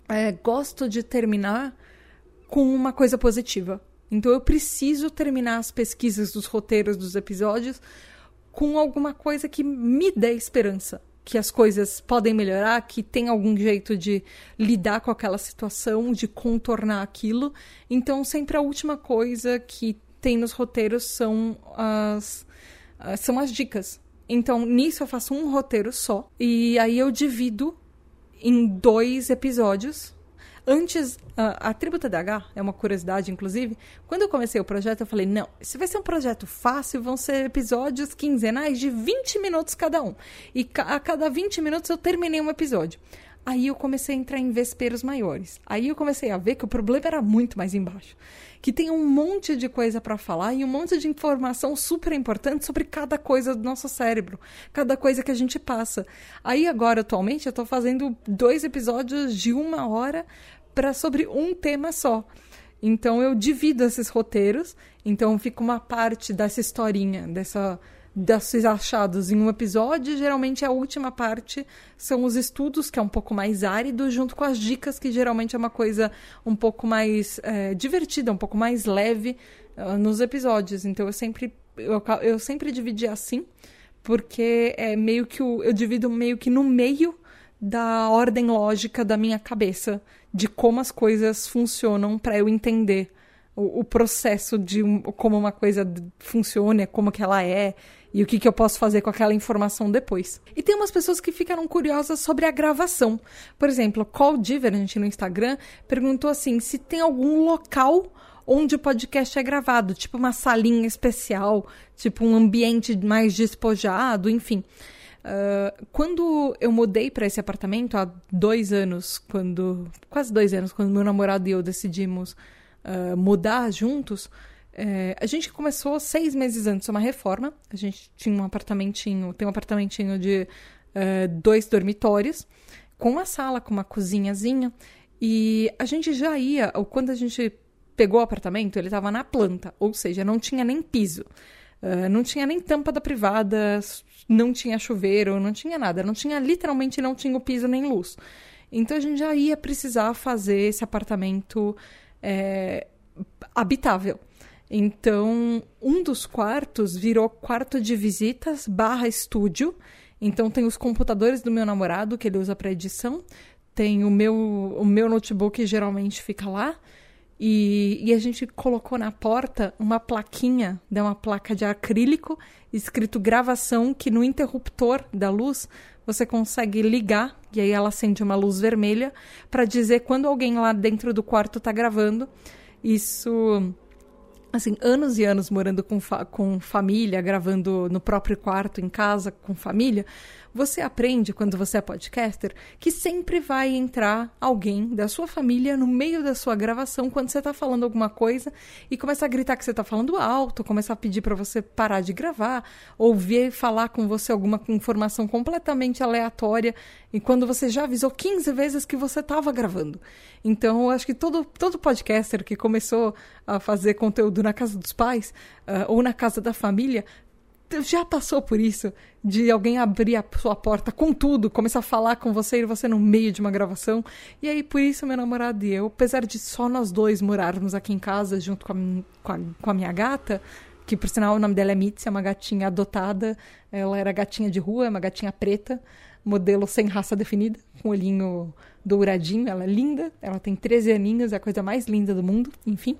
é, gosto de terminar com uma coisa positiva. Então eu preciso terminar as pesquisas dos roteiros dos episódios com alguma coisa que me dê esperança que as coisas podem melhorar, que tem algum jeito de lidar com aquela situação, de contornar aquilo. Então, sempre a última coisa que tem nos roteiros são as, são as dicas. Então, nisso eu faço um roteiro só. E aí eu divido em dois episódios Antes, a, a Tributa DH, é uma curiosidade, inclusive, quando eu comecei o projeto, eu falei, não, se vai ser um projeto fácil, vão ser episódios quinzenais de 20 minutos cada um. E a cada 20 minutos eu terminei um episódio. Aí eu comecei a entrar em vesperos maiores. Aí eu comecei a ver que o problema era muito mais embaixo. Que tem um monte de coisa para falar e um monte de informação super importante sobre cada coisa do nosso cérebro, cada coisa que a gente passa. Aí agora, atualmente, eu tô fazendo dois episódios de uma hora para sobre um tema só. Então eu divido esses roteiros, então fica uma parte dessa historinha, dessa desses achados em um episódio, geralmente a última parte são os estudos, que é um pouco mais árido, junto com as dicas, que geralmente é uma coisa um pouco mais é, divertida, um pouco mais leve uh, nos episódios. Então eu sempre, eu, eu sempre dividi assim, porque é meio que o, eu divido meio que no meio da ordem lógica da minha cabeça de como as coisas funcionam para eu entender o, o, processo de como uma coisa funciona, como que ela é e o que, que eu posso fazer com aquela informação depois. E tem umas pessoas que ficaram curiosas sobre a gravação. Por exemplo, Call Divergent no Instagram perguntou assim se tem algum local onde o podcast é gravado, tipo uma salinha especial, tipo um ambiente mais despojado, enfim. Uh, quando eu mudei para esse apartamento há dois anos, quando quase dois anos, quando meu namorado e eu decidimos uh, mudar juntos, uh, a gente começou seis meses antes uma reforma. A gente tinha um apartamentinho, tem um apartamentinho de eh, dois dormitórios, com uma sala, com uma cozinhazinha. E a gente já ia, ou quando a gente pegou o apartamento, ele estava na planta, ou seja, não tinha nem piso. Uh, não tinha nem tampa da privada, não tinha chuveiro, não tinha nada. Não tinha, literalmente, não tinha o piso nem luz. Então a gente já ia precisar fazer esse apartamento é, habitável. Então, um dos quartos virou quarto de visitas barra estúdio. Então tem os computadores do meu namorado que ele usa para edição, tem o meu o meu notebook geralmente fica lá e, e, a gente colocou na porta uma plaquinha, né, uma placa de acrílico, escrito gravação, que no interruptor da luz você consegue ligar, e aí ela acende uma luz vermelha, para dizer quando alguém lá dentro do quarto está gravando. Isso assim, anos e anos morando com, fa com família, gravando no próprio quarto, em casa, com família, você aprende, quando você é podcaster, que sempre vai entrar alguém da sua família no meio da sua gravação quando você está falando alguma coisa e começa a gritar que você está falando alto, começa a pedir para você parar de gravar, ouvir falar com você alguma informação completamente aleatória. E quando você já avisou 15 vezes que você estava gravando. Então, eu acho que todo, todo podcaster que começou a fazer conteúdo na casa dos pais uh, ou na casa da família já passou por isso de alguém abrir a sua porta com tudo, começar a falar com você e você no meio de uma gravação. E aí, por isso, meu namorado e eu, apesar de só nós dois morarmos aqui em casa junto com a, com a, com a minha gata, que por sinal o nome dela é Mitzi, é uma gatinha adotada. Ela era gatinha de rua, é uma gatinha preta, modelo sem raça definida, com olhinho douradinho. Ela é linda, ela tem 13 aninhos, é a coisa mais linda do mundo, enfim.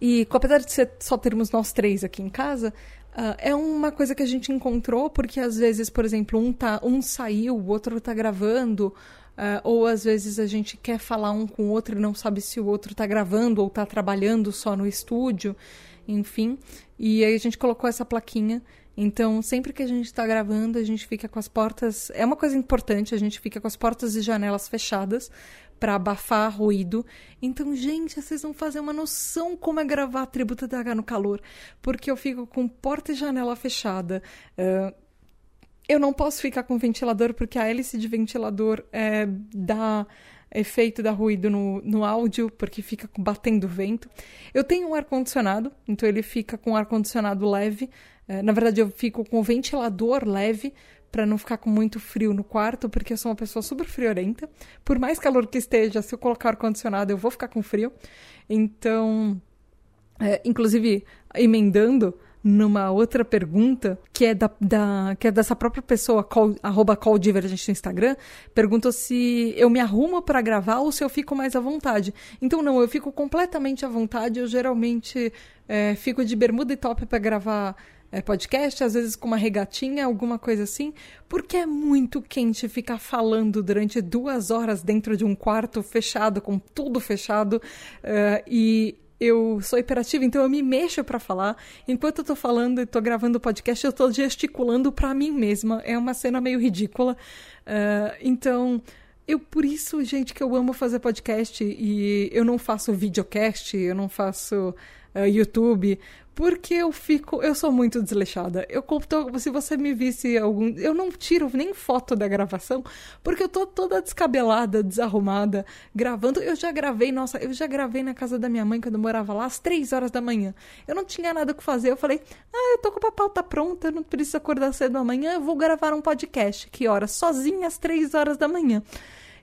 E apesar de ser, só termos nós três aqui em casa, uh, é uma coisa que a gente encontrou, porque às vezes, por exemplo, um, tá, um saiu, o outro tá gravando, Uh, ou às vezes a gente quer falar um com o outro e não sabe se o outro está gravando ou está trabalhando só no estúdio enfim. E aí a gente colocou essa plaquinha. Então, sempre que a gente está gravando, a gente fica com as portas. É uma coisa importante, a gente fica com as portas e janelas fechadas para abafar ruído. Então, gente, vocês vão fazer uma noção como é gravar a Tributa DH no calor. Porque eu fico com porta e janela fechada. Uh, eu não posso ficar com ventilador porque a hélice de ventilador é, dá efeito da ruído no, no áudio, porque fica batendo vento. Eu tenho um ar-condicionado, então ele fica com ar-condicionado leve. É, na verdade, eu fico com ventilador leve para não ficar com muito frio no quarto, porque eu sou uma pessoa super friorenta. Por mais calor que esteja, se eu colocar ar-condicionado, eu vou ficar com frio. Então, é, inclusive, emendando, numa outra pergunta, que é, da, da que é dessa própria pessoa, call, arroba calldivergente no Instagram, perguntou se eu me arrumo para gravar ou se eu fico mais à vontade. Então, não, eu fico completamente à vontade. Eu geralmente é, fico de bermuda e top para gravar é, podcast, às vezes com uma regatinha, alguma coisa assim, porque é muito quente ficar falando durante duas horas dentro de um quarto fechado, com tudo fechado, uh, e eu sou hiperativa, então eu me mexo para falar. Enquanto eu tô falando e tô gravando o podcast, eu tô gesticulando para mim mesma. É uma cena meio ridícula. Uh, então, eu por isso, gente, que eu amo fazer podcast e eu não faço videocast, eu não faço uh, YouTube, porque eu fico, eu sou muito desleixada. Eu conto, se você me visse algum, eu não tiro nem foto da gravação, porque eu tô toda descabelada, desarrumada, gravando. Eu já gravei, nossa, eu já gravei na casa da minha mãe quando eu morava lá às três horas da manhã. Eu não tinha nada o que fazer. Eu falei: "Ah, eu tô com a pauta pronta, eu não preciso acordar cedo amanhã, eu vou gravar um podcast. Que hora? Sozinha às três horas da manhã."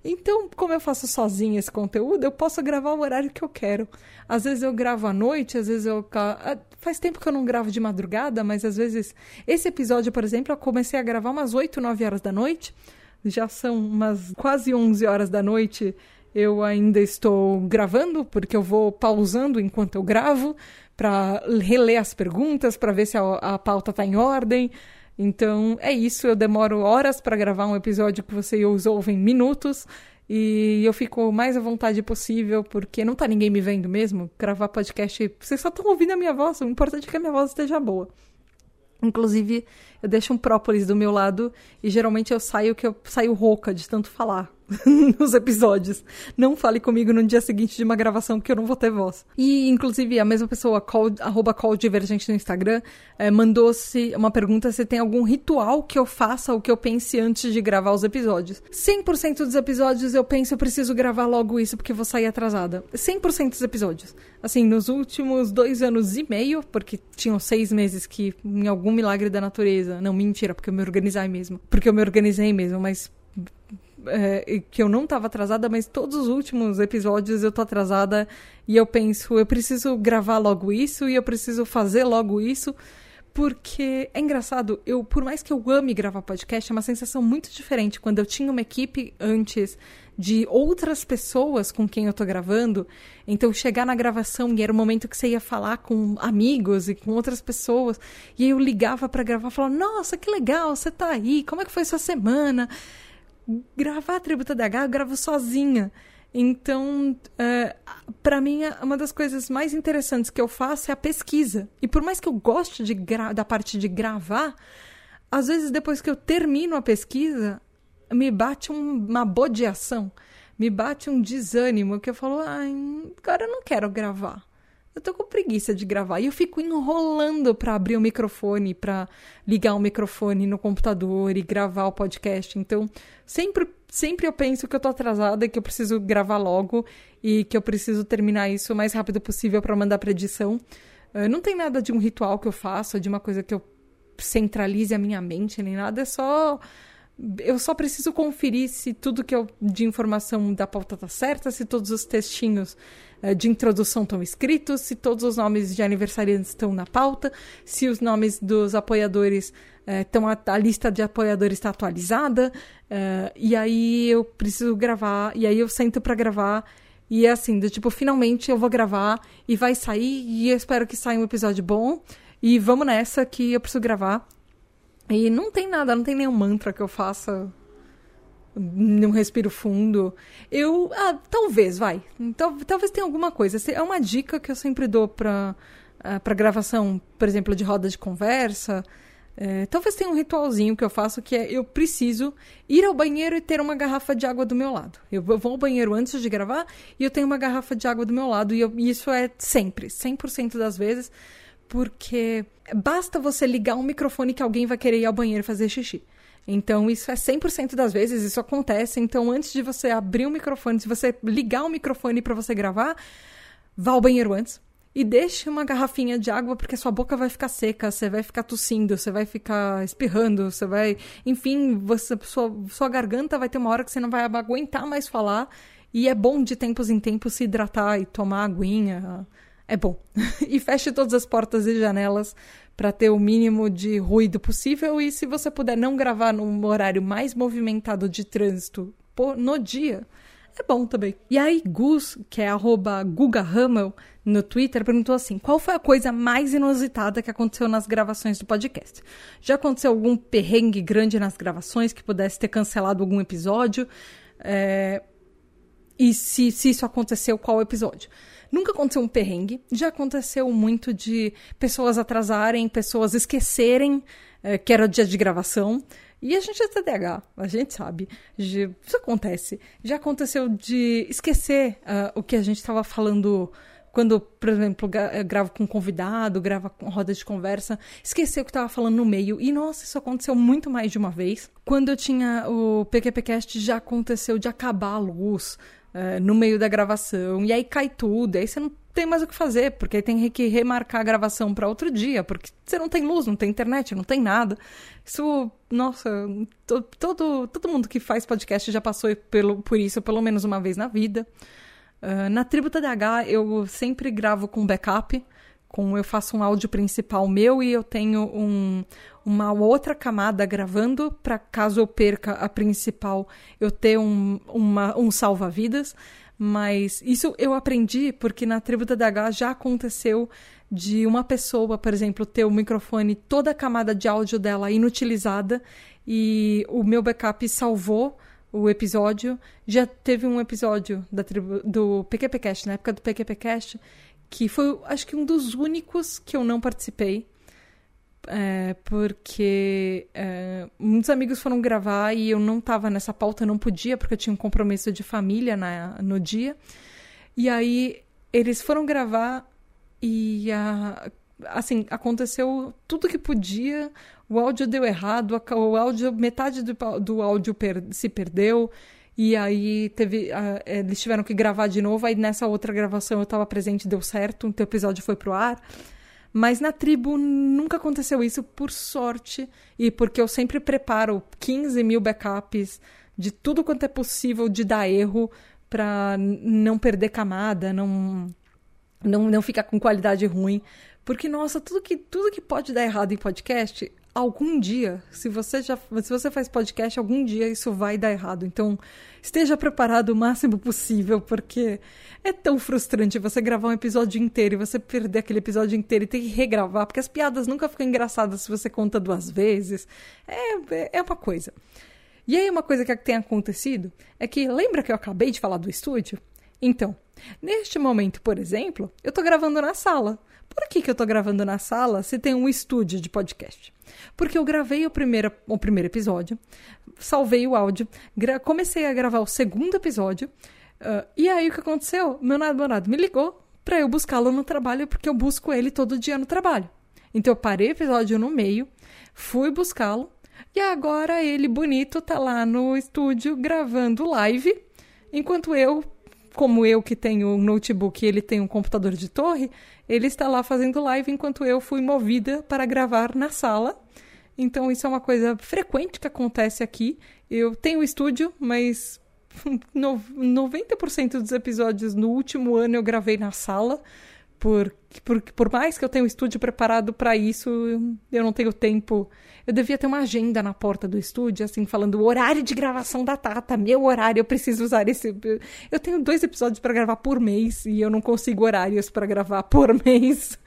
Então, como eu faço sozinha esse conteúdo, eu posso gravar o horário que eu quero. Às vezes eu gravo à noite, às vezes eu. Ah, faz tempo que eu não gravo de madrugada, mas às vezes. Esse episódio, por exemplo, eu comecei a gravar umas 8, 9 horas da noite. Já são umas quase 11 horas da noite. Eu ainda estou gravando, porque eu vou pausando enquanto eu gravo, para reler as perguntas, para ver se a, a pauta está em ordem. Então é isso, eu demoro horas para gravar um episódio que vocês ouvem minutos e eu fico mais à vontade possível porque não tá ninguém me vendo mesmo. Gravar podcast, vocês só estão ouvindo a minha voz, o importante é que a minha voz esteja boa. Inclusive, eu deixo um própolis do meu lado e geralmente eu saio que eu saio rouca de tanto falar. nos episódios. Não fale comigo no dia seguinte de uma gravação que eu não vou ter voz. E, inclusive, a mesma pessoa, call, arroba calldivergente no Instagram, é, mandou-se uma pergunta se tem algum ritual que eu faça ou que eu pense antes de gravar os episódios. 100% dos episódios eu penso, eu preciso gravar logo isso porque vou sair atrasada. 100% dos episódios. Assim, nos últimos dois anos e meio, porque tinham seis meses que, em algum milagre da natureza, não, mentira, porque eu me organizei mesmo. Porque eu me organizei mesmo, mas é, que eu não estava atrasada, mas todos os últimos episódios eu tô atrasada e eu penso, eu preciso gravar logo isso e eu preciso fazer logo isso. Porque é engraçado, eu, por mais que eu ame gravar podcast, é uma sensação muito diferente quando eu tinha uma equipe antes de outras pessoas com quem eu tô gravando. Então, chegar na gravação e era o momento que você ia falar com amigos e com outras pessoas. E aí eu ligava para gravar e falava: Nossa, que legal, você tá aí, como é que foi sua semana? Gravar a Tributa DH eu gravo sozinha. Então, é, para mim, uma das coisas mais interessantes que eu faço é a pesquisa. E por mais que eu goste de da parte de gravar, às vezes depois que eu termino a pesquisa, me bate um, uma bodeação, me bate um desânimo, que eu falo, ai, agora eu não quero gravar. Eu tô com preguiça de gravar e eu fico enrolando para abrir o microfone, para ligar o microfone no computador e gravar o podcast. Então, sempre sempre eu penso que eu tô atrasada e que eu preciso gravar logo e que eu preciso terminar isso o mais rápido possível para mandar para edição. Uh, não tem nada de um ritual que eu faço, de uma coisa que eu centralize a minha mente nem nada, é só eu só preciso conferir se tudo que eu de informação da pauta tá certa, se todos os textinhos uh, de introdução estão escritos, se todos os nomes de aniversariantes estão na pauta, se os nomes dos apoiadores estão uh, a, lista de apoiadores está atualizada, uh, e aí eu preciso gravar, e aí eu sento para gravar e é assim, do tipo, finalmente eu vou gravar e vai sair e eu espero que saia um episódio bom. E vamos nessa que eu preciso gravar. E não tem nada, não tem nenhum mantra que eu faça num respiro fundo. Eu. Ah, talvez, vai. Tal, talvez tenha alguma coisa. É uma dica que eu sempre dou pra, uh, pra gravação, por exemplo, de roda de conversa. É, talvez tenha um ritualzinho que eu faço que é eu preciso ir ao banheiro e ter uma garrafa de água do meu lado. Eu vou ao banheiro antes de gravar e eu tenho uma garrafa de água do meu lado. E, eu, e isso é sempre, 100% das vezes, porque basta você ligar um microfone que alguém vai querer ir ao banheiro fazer xixi. Então, isso é 100% das vezes, isso acontece. Então, antes de você abrir o microfone, se você ligar o microfone para você gravar, vá ao banheiro antes e deixe uma garrafinha de água porque sua boca vai ficar seca, você vai ficar tossindo, você vai ficar espirrando, você vai, enfim, você, sua, sua garganta vai ter uma hora que você não vai aguentar mais falar e é bom de tempos em tempos se hidratar e tomar aguinha, é bom. e feche todas as portas e janelas para ter o mínimo de ruído possível e se você puder não gravar num horário mais movimentado de trânsito no dia, é bom também. E aí, Gus, que é arroba Guga Hamel, no Twitter, perguntou assim: qual foi a coisa mais inusitada que aconteceu nas gravações do podcast? Já aconteceu algum perrengue grande nas gravações que pudesse ter cancelado algum episódio? É... E se, se isso aconteceu, qual episódio? Nunca aconteceu um perrengue, já aconteceu muito de pessoas atrasarem, pessoas esquecerem é, que era o dia de gravação. E a gente é TDAH, a gente sabe. Isso acontece. Já aconteceu de esquecer uh, o que a gente estava falando quando, por exemplo, eh, gravo com um convidado, grava com roda de conversa, esquecer o que estava falando no meio. E nossa, isso aconteceu muito mais de uma vez. Quando eu tinha o PQPcast, já aconteceu de acabar a luz uh, no meio da gravação. E aí cai tudo, aí você não tem mais o que fazer, porque tem que remarcar a gravação para outro dia, porque você não tem luz, não tem internet, não tem nada. Isso, nossa, todo, todo mundo que faz podcast já passou pelo, por isso pelo menos uma vez na vida. Uh, na Tributa DH eu sempre gravo com backup, com eu faço um áudio principal meu e eu tenho um, uma outra camada gravando para caso eu perca a principal eu ter um, uma, um salva-vidas. Mas isso eu aprendi porque na tribo da DH já aconteceu de uma pessoa, por exemplo, ter o microfone, toda a camada de áudio dela inutilizada e o meu backup salvou o episódio. Já teve um episódio da tribo, do PQPcast, na época do PQPcast, que foi, acho que um dos únicos que eu não participei é, porque é, muitos amigos foram gravar e eu não estava nessa pauta, não podia, porque eu tinha um compromisso de família na, no dia. E aí eles foram gravar e a, assim, aconteceu tudo que podia, o áudio deu errado, o áudio, metade do, do áudio per, se perdeu. E aí teve. Uh, eles tiveram que gravar de novo. Aí nessa outra gravação eu estava presente deu certo, então o episódio foi pro ar. Mas na tribo nunca aconteceu isso, por sorte, e porque eu sempre preparo 15 mil backups de tudo quanto é possível de dar erro para não perder camada, não, não, não ficar com qualidade ruim. Porque, nossa, tudo que, tudo que pode dar errado em podcast, algum dia, se você já se você faz podcast, algum dia isso vai dar errado. Então, esteja preparado o máximo possível, porque é tão frustrante você gravar um episódio inteiro e você perder aquele episódio inteiro e ter que regravar, porque as piadas nunca ficam engraçadas se você conta duas vezes. É, é uma coisa. E aí, uma coisa que tem acontecido é que, lembra que eu acabei de falar do estúdio? Então, neste momento, por exemplo, eu tô gravando na sala. Por que, que eu tô gravando na sala se tem um estúdio de podcast? Porque eu gravei o primeiro, o primeiro episódio, salvei o áudio, comecei a gravar o segundo episódio, uh, e aí o que aconteceu? Meu namorado me ligou para eu buscá-lo no trabalho, porque eu busco ele todo dia no trabalho. Então eu parei o episódio no meio, fui buscá-lo, e agora ele bonito tá lá no estúdio gravando live, enquanto eu, como eu que tenho um notebook e ele tem um computador de torre, ele está lá fazendo live enquanto eu fui movida para gravar na sala. Então isso é uma coisa frequente que acontece aqui. Eu tenho estúdio, mas 90% dos episódios no último ano eu gravei na sala. Por, por, mais que eu tenha um estúdio preparado para isso, eu não tenho tempo. Eu devia ter uma agenda na porta do estúdio, assim, falando o horário de gravação da Tata, meu horário, eu preciso usar esse. Eu tenho dois episódios para gravar por mês e eu não consigo horários para gravar por mês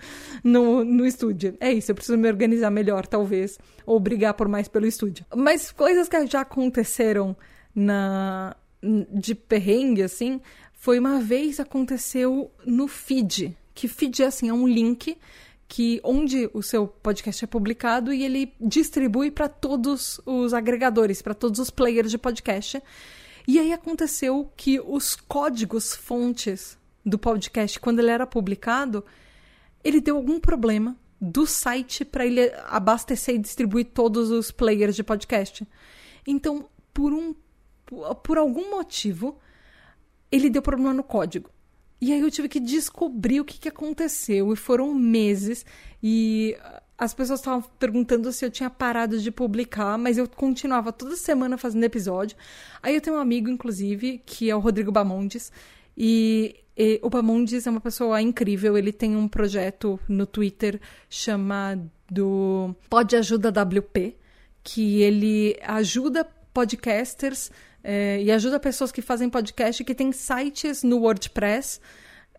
no, no estúdio. É isso, eu preciso me organizar melhor, talvez, ou brigar por mais pelo estúdio. Mas coisas que já aconteceram na de perrengue, assim, foi uma vez aconteceu no feed que feed assim é um link que onde o seu podcast é publicado e ele distribui para todos os agregadores, para todos os players de podcast. E aí aconteceu que os códigos fontes do podcast, quando ele era publicado, ele deu algum problema do site para ele abastecer e distribuir todos os players de podcast. Então, por um por algum motivo, ele deu problema no código. E aí eu tive que descobrir o que, que aconteceu. E foram meses. E as pessoas estavam perguntando se eu tinha parado de publicar, mas eu continuava toda semana fazendo episódio. Aí eu tenho um amigo, inclusive, que é o Rodrigo Bamondes. E, e o Bamondes é uma pessoa incrível. Ele tem um projeto no Twitter chamado Pode Ajuda WP, que ele ajuda podcasters é, e ajuda pessoas que fazem podcast que têm sites no WordPress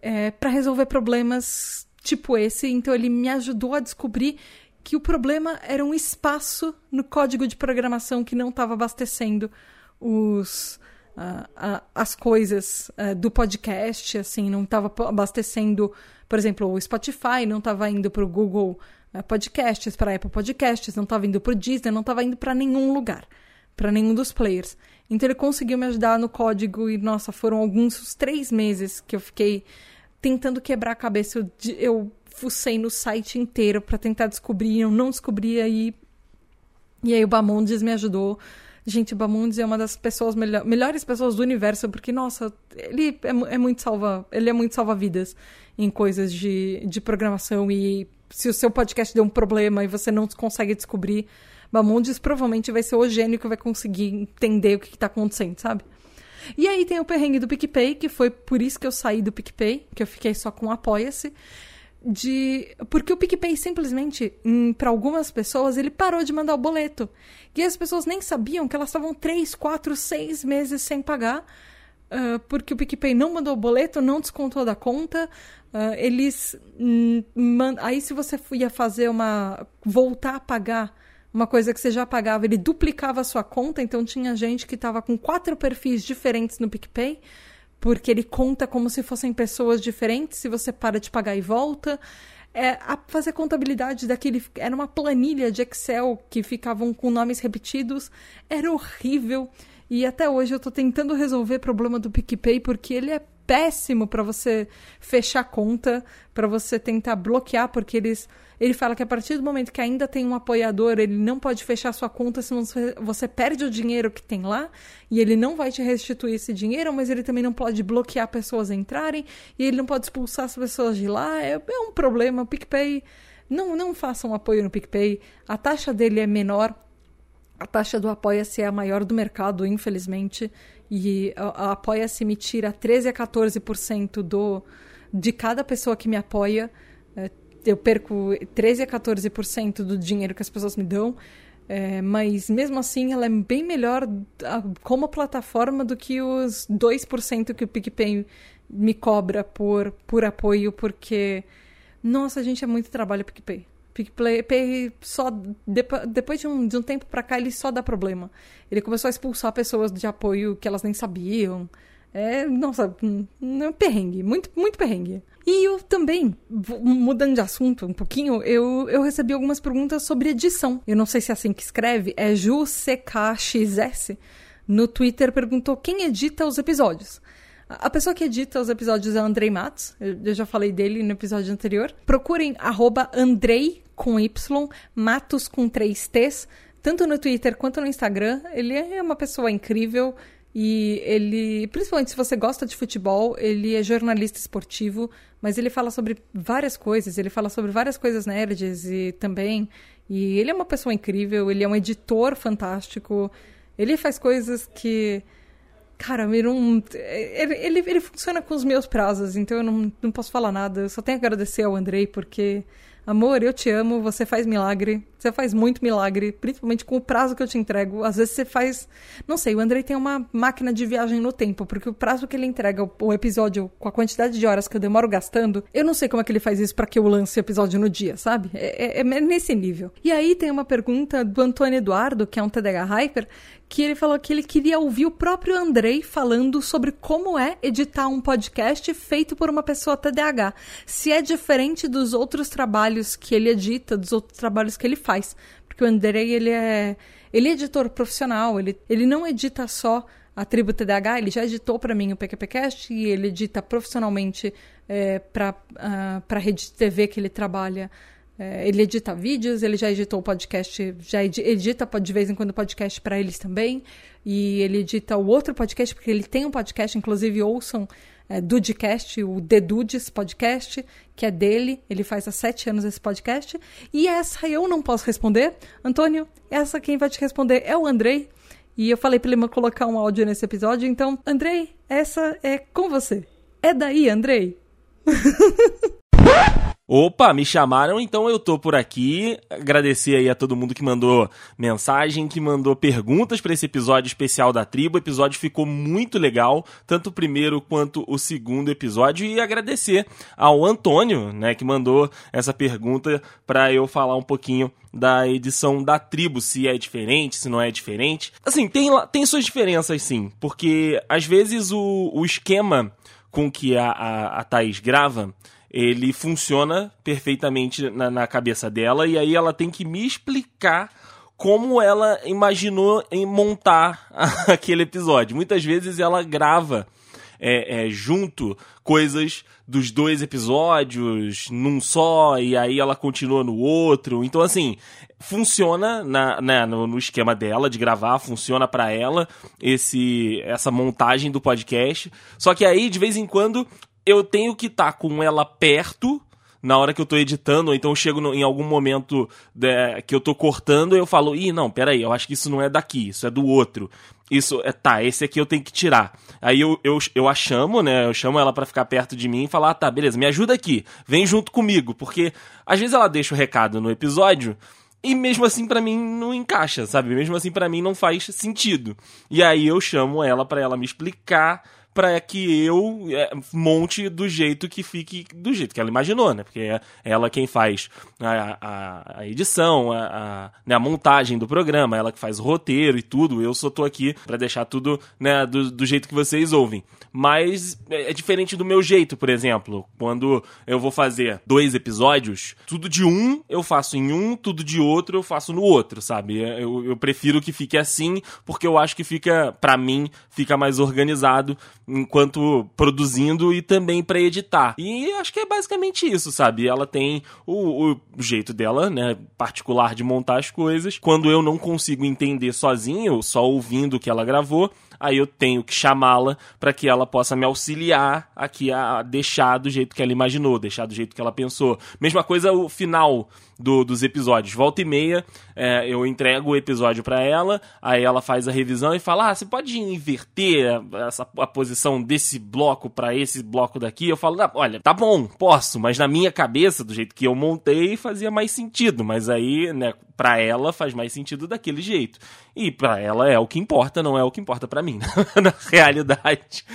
é, para resolver problemas tipo esse. Então ele me ajudou a descobrir que o problema era um espaço no código de programação que não estava abastecendo os uh, uh, as coisas uh, do podcast, assim, não estava abastecendo, por exemplo, o Spotify não estava indo para o Google Podcasts, para Apple Podcasts, não estava indo para o Disney, não estava indo para nenhum lugar, para nenhum dos players. Então ele conseguiu me ajudar no código e, nossa, foram alguns três meses que eu fiquei tentando quebrar a cabeça. Eu, eu fucei no site inteiro para tentar descobrir, eu não descobria e e aí o Bamondes me ajudou. Gente, o Bamondes é uma das pessoas melhor, melhores pessoas do universo, porque, nossa, ele é, é muito salva. Ele é muito salva-vidas em coisas de, de programação. E se o seu podcast deu um problema e você não consegue descobrir, Bamondes provavelmente vai ser o gênio que vai conseguir entender o que, está acontecendo, sabe? E aí tem o perrengue do PicPay, que foi por isso que eu saí do PicPay, que eu fiquei só com Apoia-se. De... Porque o PicPay simplesmente, para algumas pessoas, ele parou de mandar o boleto. E as pessoas nem sabiam que elas estavam 3, 4, 6 meses sem pagar. Uh, porque o PicPay não mandou o boleto, não descontou da conta. Uh, eles. Hum, aí, se você ia fazer uma. voltar a pagar uma coisa que você já pagava, ele duplicava a sua conta, então tinha gente que estava com quatro perfis diferentes no PicPay, porque ele conta como se fossem pessoas diferentes, se você para de pagar e volta. É, a fazer contabilidade daquele. Era uma planilha de Excel que ficavam com nomes repetidos, era horrível. E até hoje eu estou tentando resolver o problema do PicPay porque ele é péssimo para você fechar conta, para você tentar bloquear, porque eles ele fala que a partir do momento que ainda tem um apoiador, ele não pode fechar sua conta, senão você, perde o dinheiro que tem lá, e ele não vai te restituir esse dinheiro, mas ele também não pode bloquear pessoas a entrarem, e ele não pode expulsar as pessoas de lá. É, é um problema. O PicPay. Não, não façam apoio no PicPay. A taxa dele é menor. A taxa do Apoia-se é a maior do mercado, infelizmente. E a, Apoia-se me tira 13 a 14% do, de cada pessoa que me apoia. É, eu perco 13 a 14% do dinheiro que as pessoas me dão. É, mas mesmo assim ela é bem melhor como plataforma do que os 2% que o PicPay me cobra por, por apoio, porque nossa, gente, é muito trabalho o PicPay. PicPay só depois de um, de um tempo para cá ele só dá problema. Ele começou a expulsar pessoas de apoio que elas nem sabiam. É, nossa, é um perrengue, muito, muito perrengue. E eu também, mudando de assunto um pouquinho, eu, eu recebi algumas perguntas sobre edição. Eu não sei se é assim que escreve, é JuCKXS. No Twitter perguntou quem edita os episódios. A pessoa que edita os episódios é Andrei Matos. Eu já falei dele no episódio anterior. Procurem arroba Andrei com Y, Matos com três T's, tanto no Twitter quanto no Instagram. Ele é uma pessoa incrível. E ele, principalmente se você gosta de futebol, ele é jornalista esportivo, mas ele fala sobre várias coisas, ele fala sobre várias coisas nerds e também. E ele é uma pessoa incrível, ele é um editor fantástico, ele faz coisas que. Cara, ele, não, ele, ele, ele funciona com os meus prazos, então eu não, não posso falar nada. Eu só tenho que agradecer ao Andrei, porque Amor, eu te amo, você faz milagre. Você faz muito milagre, principalmente com o prazo que eu te entrego. Às vezes você faz. Não sei, o Andrei tem uma máquina de viagem no tempo, porque o prazo que ele entrega o episódio com a quantidade de horas que eu demoro gastando, eu não sei como é que ele faz isso para que eu lance o episódio no dia, sabe? É, é, é nesse nível. E aí tem uma pergunta do Antônio Eduardo, que é um TDH Hyper, que ele falou que ele queria ouvir o próprio Andrei falando sobre como é editar um podcast feito por uma pessoa TDAH. Se é diferente dos outros trabalhos que ele edita, dos outros trabalhos que ele faz. Porque o Andrei, ele é, ele é editor profissional, ele, ele não edita só a tribo TDAH, ele já editou para mim o PQPcast e ele edita profissionalmente é, para uh, a rede de TV que ele trabalha é, ele edita vídeos, ele já editou o podcast, já edita de vez em quando podcast para eles também. E ele edita o outro podcast, porque ele tem um podcast, inclusive ouçam é, Dudecast, o The Dudes Podcast, que é dele. Ele faz há sete anos esse podcast. E essa eu não posso responder. Antônio, essa quem vai te responder é o Andrei. E eu falei para ele colocar um áudio nesse episódio. Então, Andrei, essa é com você. É daí, Andrei? Opa, me chamaram, então eu tô por aqui. Agradecer aí a todo mundo que mandou mensagem, que mandou perguntas para esse episódio especial da tribo. O episódio ficou muito legal, tanto o primeiro quanto o segundo episódio. E agradecer ao Antônio, né, que mandou essa pergunta para eu falar um pouquinho da edição da tribo, se é diferente, se não é diferente. Assim, tem, tem suas diferenças sim, porque às vezes o, o esquema com que a, a, a Thaís grava ele funciona perfeitamente na, na cabeça dela e aí ela tem que me explicar como ela imaginou em montar aquele episódio. Muitas vezes ela grava é, é, junto coisas dos dois episódios num só e aí ela continua no outro. Então, assim, funciona na, né, no, no, esquema dela de gravar, funciona para ela esse essa montagem do podcast. Só que aí, de vez em quando, eu tenho que estar tá com ela perto na hora que eu tô editando, ou então eu chego no, em algum momento de, que eu tô cortando eu falo, ih, não, peraí, eu acho que isso não é daqui, isso é do outro. Isso, é, tá, esse aqui eu tenho que tirar. Aí eu, eu, eu a chamo, né, eu chamo ela para ficar perto de mim e falar, ah, tá, beleza, me ajuda aqui, vem junto comigo, porque às vezes ela deixa o recado no episódio e mesmo assim para mim não encaixa, sabe? Mesmo assim para mim não faz sentido. E aí eu chamo ela para ela me explicar para que eu é, monte do jeito que fique do jeito que ela imaginou, né? Porque é ela quem faz a, a, a edição, a, a, né, a, montagem do programa, ela que faz o roteiro e tudo. Eu só tô aqui para deixar tudo né, do, do jeito que vocês ouvem. Mas é, é diferente do meu jeito, por exemplo. Quando eu vou fazer dois episódios, tudo de um eu faço em um, tudo de outro eu faço no outro, sabe? Eu, eu prefiro que fique assim, porque eu acho que fica, para mim, fica mais organizado enquanto produzindo e também para editar. E acho que é basicamente isso, sabe? Ela tem o, o, jeito dela, né, particular de montar as coisas. Quando eu não consigo entender sozinho, só ouvindo o que ela gravou, aí eu tenho que chamá-la para que ela possa me auxiliar aqui a deixar do jeito que ela imaginou, deixar do jeito que ela pensou. Mesma coisa o final do, dos episódios. Volta e meia, é, eu entrego o episódio para ela, aí ela faz a revisão e fala: Ah, você pode inverter essa, a posição desse bloco para esse bloco daqui? Eu falo: ah, Olha, tá bom, posso, mas na minha cabeça, do jeito que eu montei, fazia mais sentido. Mas aí, né, pra ela faz mais sentido daquele jeito. E para ela é o que importa, não é o que importa para mim, na realidade.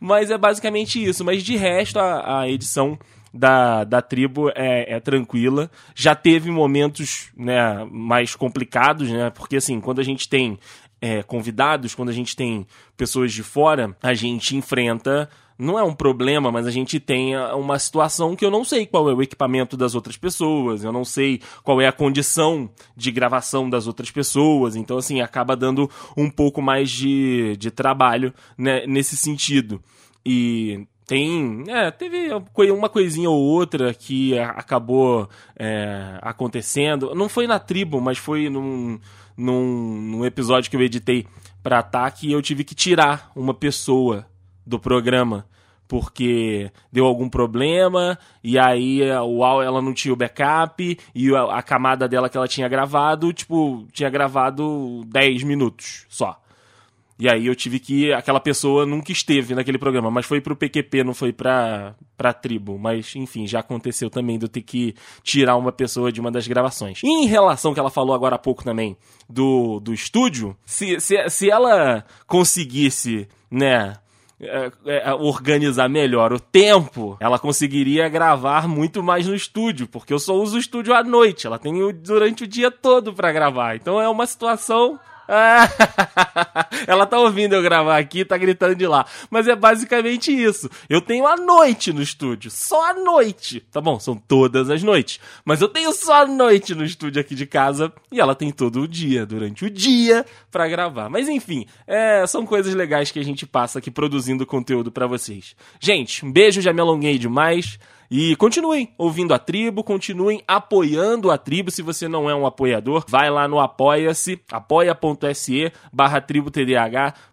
Mas é basicamente isso. Mas de resto, a, a edição da, da tribo é, é, tranquila. Já teve momentos né, mais complicados, né? Porque assim, quando a gente tem é, convidados, quando a gente tem pessoas de fora, a gente enfrenta. Não é um problema, mas a gente tem uma situação que eu não sei qual é o equipamento das outras pessoas, eu não sei qual é a condição de gravação das outras pessoas, então, assim, acaba dando um pouco mais de, de trabalho né, nesse sentido. E tem. É, teve uma coisinha ou outra que acabou é, acontecendo. Não foi na tribo, mas foi num, num, num episódio que eu editei para ataque e eu tive que tirar uma pessoa do programa porque deu algum problema e aí o ela não tinha o backup e a, a, camada dela que ela tinha gravado, tipo, tinha gravado 10 minutos só. E aí eu tive que. Aquela pessoa nunca esteve naquele programa, mas foi pro PQP, não foi pra, pra tribo. Mas, enfim, já aconteceu também de eu ter que tirar uma pessoa de uma das gravações. E em relação que ela falou agora há pouco também do, do estúdio, se, se, se ela conseguisse, né, é, é, organizar melhor o tempo, ela conseguiria gravar muito mais no estúdio, porque eu só uso o estúdio à noite, ela tem durante o dia todo para gravar. Então é uma situação ela tá ouvindo eu gravar aqui, tá gritando de lá. Mas é basicamente isso. Eu tenho a noite no estúdio, só a noite. Tá bom, são todas as noites. Mas eu tenho só a noite no estúdio aqui de casa e ela tem todo o dia, durante o dia, para gravar. Mas enfim, é, são coisas legais que a gente passa aqui produzindo conteúdo para vocês. Gente, um beijo, já me alonguei demais. E continuem ouvindo a tribo, continuem apoiando a tribo. Se você não é um apoiador, vai lá no apoia-se, apoia.se barra tribo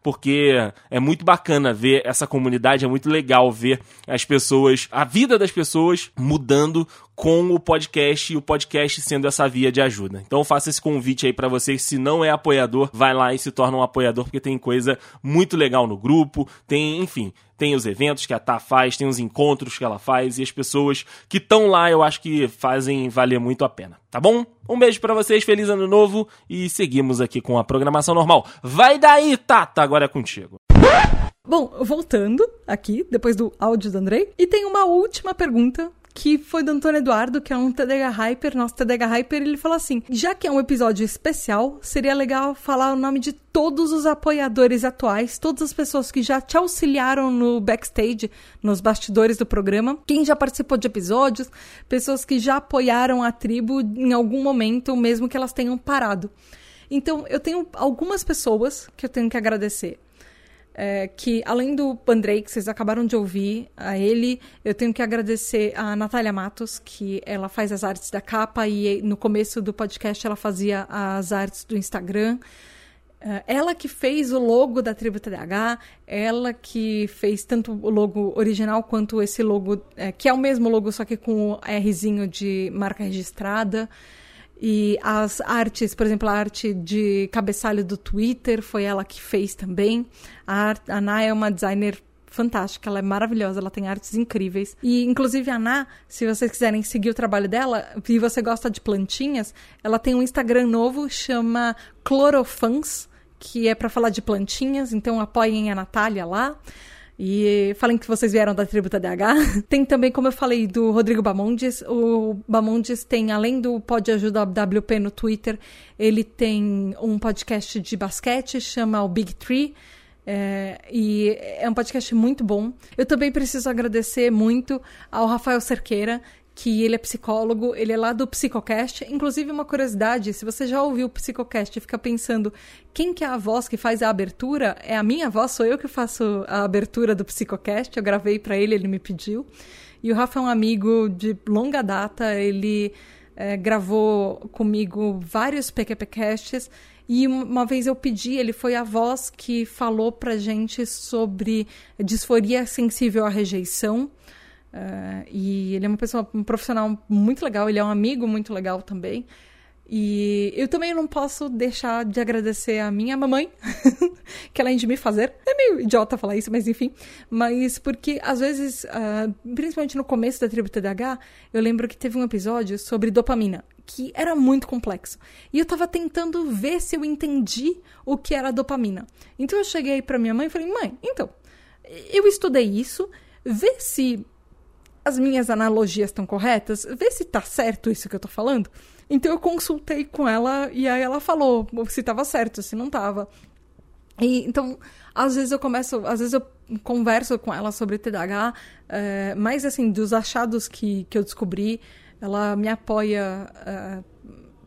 porque é muito bacana ver essa comunidade, é muito legal ver as pessoas, a vida das pessoas mudando com o podcast e o podcast sendo essa via de ajuda. Então eu faço esse convite aí para vocês, se não é apoiador, vai lá e se torna um apoiador porque tem coisa muito legal no grupo, tem, enfim, tem os eventos que a Tá faz, tem os encontros que ela faz e as pessoas que estão lá, eu acho que fazem valer muito a pena, tá bom? Um beijo para vocês, feliz ano novo e seguimos aqui com a programação normal. Vai daí, Tata, agora é contigo. Bom, voltando aqui, depois do áudio do Andrei, e tem uma última pergunta que foi do Antônio Eduardo, que é um TDH Hyper, nosso TDH Hyper, ele falou assim: já que é um episódio especial, seria legal falar o nome de todos os apoiadores atuais, todas as pessoas que já te auxiliaram no backstage, nos bastidores do programa, quem já participou de episódios, pessoas que já apoiaram a tribo em algum momento, mesmo que elas tenham parado. Então, eu tenho algumas pessoas que eu tenho que agradecer é, que além do Andrei, que vocês acabaram de ouvir, a ele, eu tenho que agradecer a Natália Matos, que ela faz as artes da capa e no começo do podcast ela fazia as artes do Instagram. É, ela que fez o logo da Tribo TDH, ela que fez tanto o logo original quanto esse logo, é, que é o mesmo logo, só que com o Rzinho de marca registrada. E as artes, por exemplo, a arte de cabeçalho do Twitter foi ela que fez também. A, a Ana é uma designer fantástica, ela é maravilhosa, ela tem artes incríveis. E, inclusive, a Ana, se vocês quiserem seguir o trabalho dela e você gosta de plantinhas, ela tem um Instagram novo, chama Clorofans, que é para falar de plantinhas, então apoiem a Natália lá. E falem que vocês vieram da tribo TDH. tem também, como eu falei, do Rodrigo Bamondes. O Bamondes tem, além do Pode Ajudar WP no Twitter, ele tem um podcast de basquete, chama o Big Tree. É, e é um podcast muito bom. Eu também preciso agradecer muito ao Rafael Cerqueira, que ele é psicólogo, ele é lá do Psicocast. Inclusive, uma curiosidade, se você já ouviu o Psicocast e fica pensando quem que é a voz que faz a abertura, é a minha voz, sou eu que faço a abertura do Psicocast. Eu gravei para ele, ele me pediu. E o Rafa é um amigo de longa data, ele é, gravou comigo vários PQPcasts. E uma vez eu pedi, ele foi a voz que falou pra gente sobre disforia sensível à rejeição. Uh, e ele é uma pessoa, um profissional muito legal, ele é um amigo muito legal também. E eu também não posso deixar de agradecer a minha mamãe, que além de me fazer, é meio idiota falar isso, mas enfim, mas porque às vezes, uh, principalmente no começo da tribo TDAH, eu lembro que teve um episódio sobre dopamina, que era muito complexo. E eu tava tentando ver se eu entendi o que era dopamina. Então eu cheguei para minha mãe e falei: "Mãe, então, eu estudei isso, vê se as minhas analogias estão corretas? Vê se tá certo isso que eu tô falando. Então eu consultei com ela e aí ela falou se tava certo, se não tava. E, então, às vezes eu começo, às vezes eu converso com ela sobre TDAH, é, mas assim, dos achados que, que eu descobri, ela me apoia. É,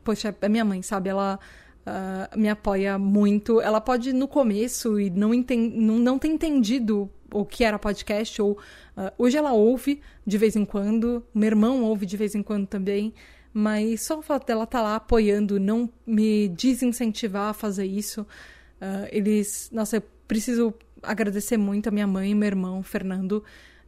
poxa, é minha mãe, sabe? Ela uh, me apoia muito. Ela pode, no começo, e não, enten não, não ter entendido o que era podcast, ou uh, hoje ela ouve de vez em quando, meu irmão ouve de vez em quando também, mas só o fato dela estar tá lá apoiando, não me desincentivar a fazer isso, uh, eles, nossa, eu preciso agradecer muito a minha mãe, meu irmão, Fernando,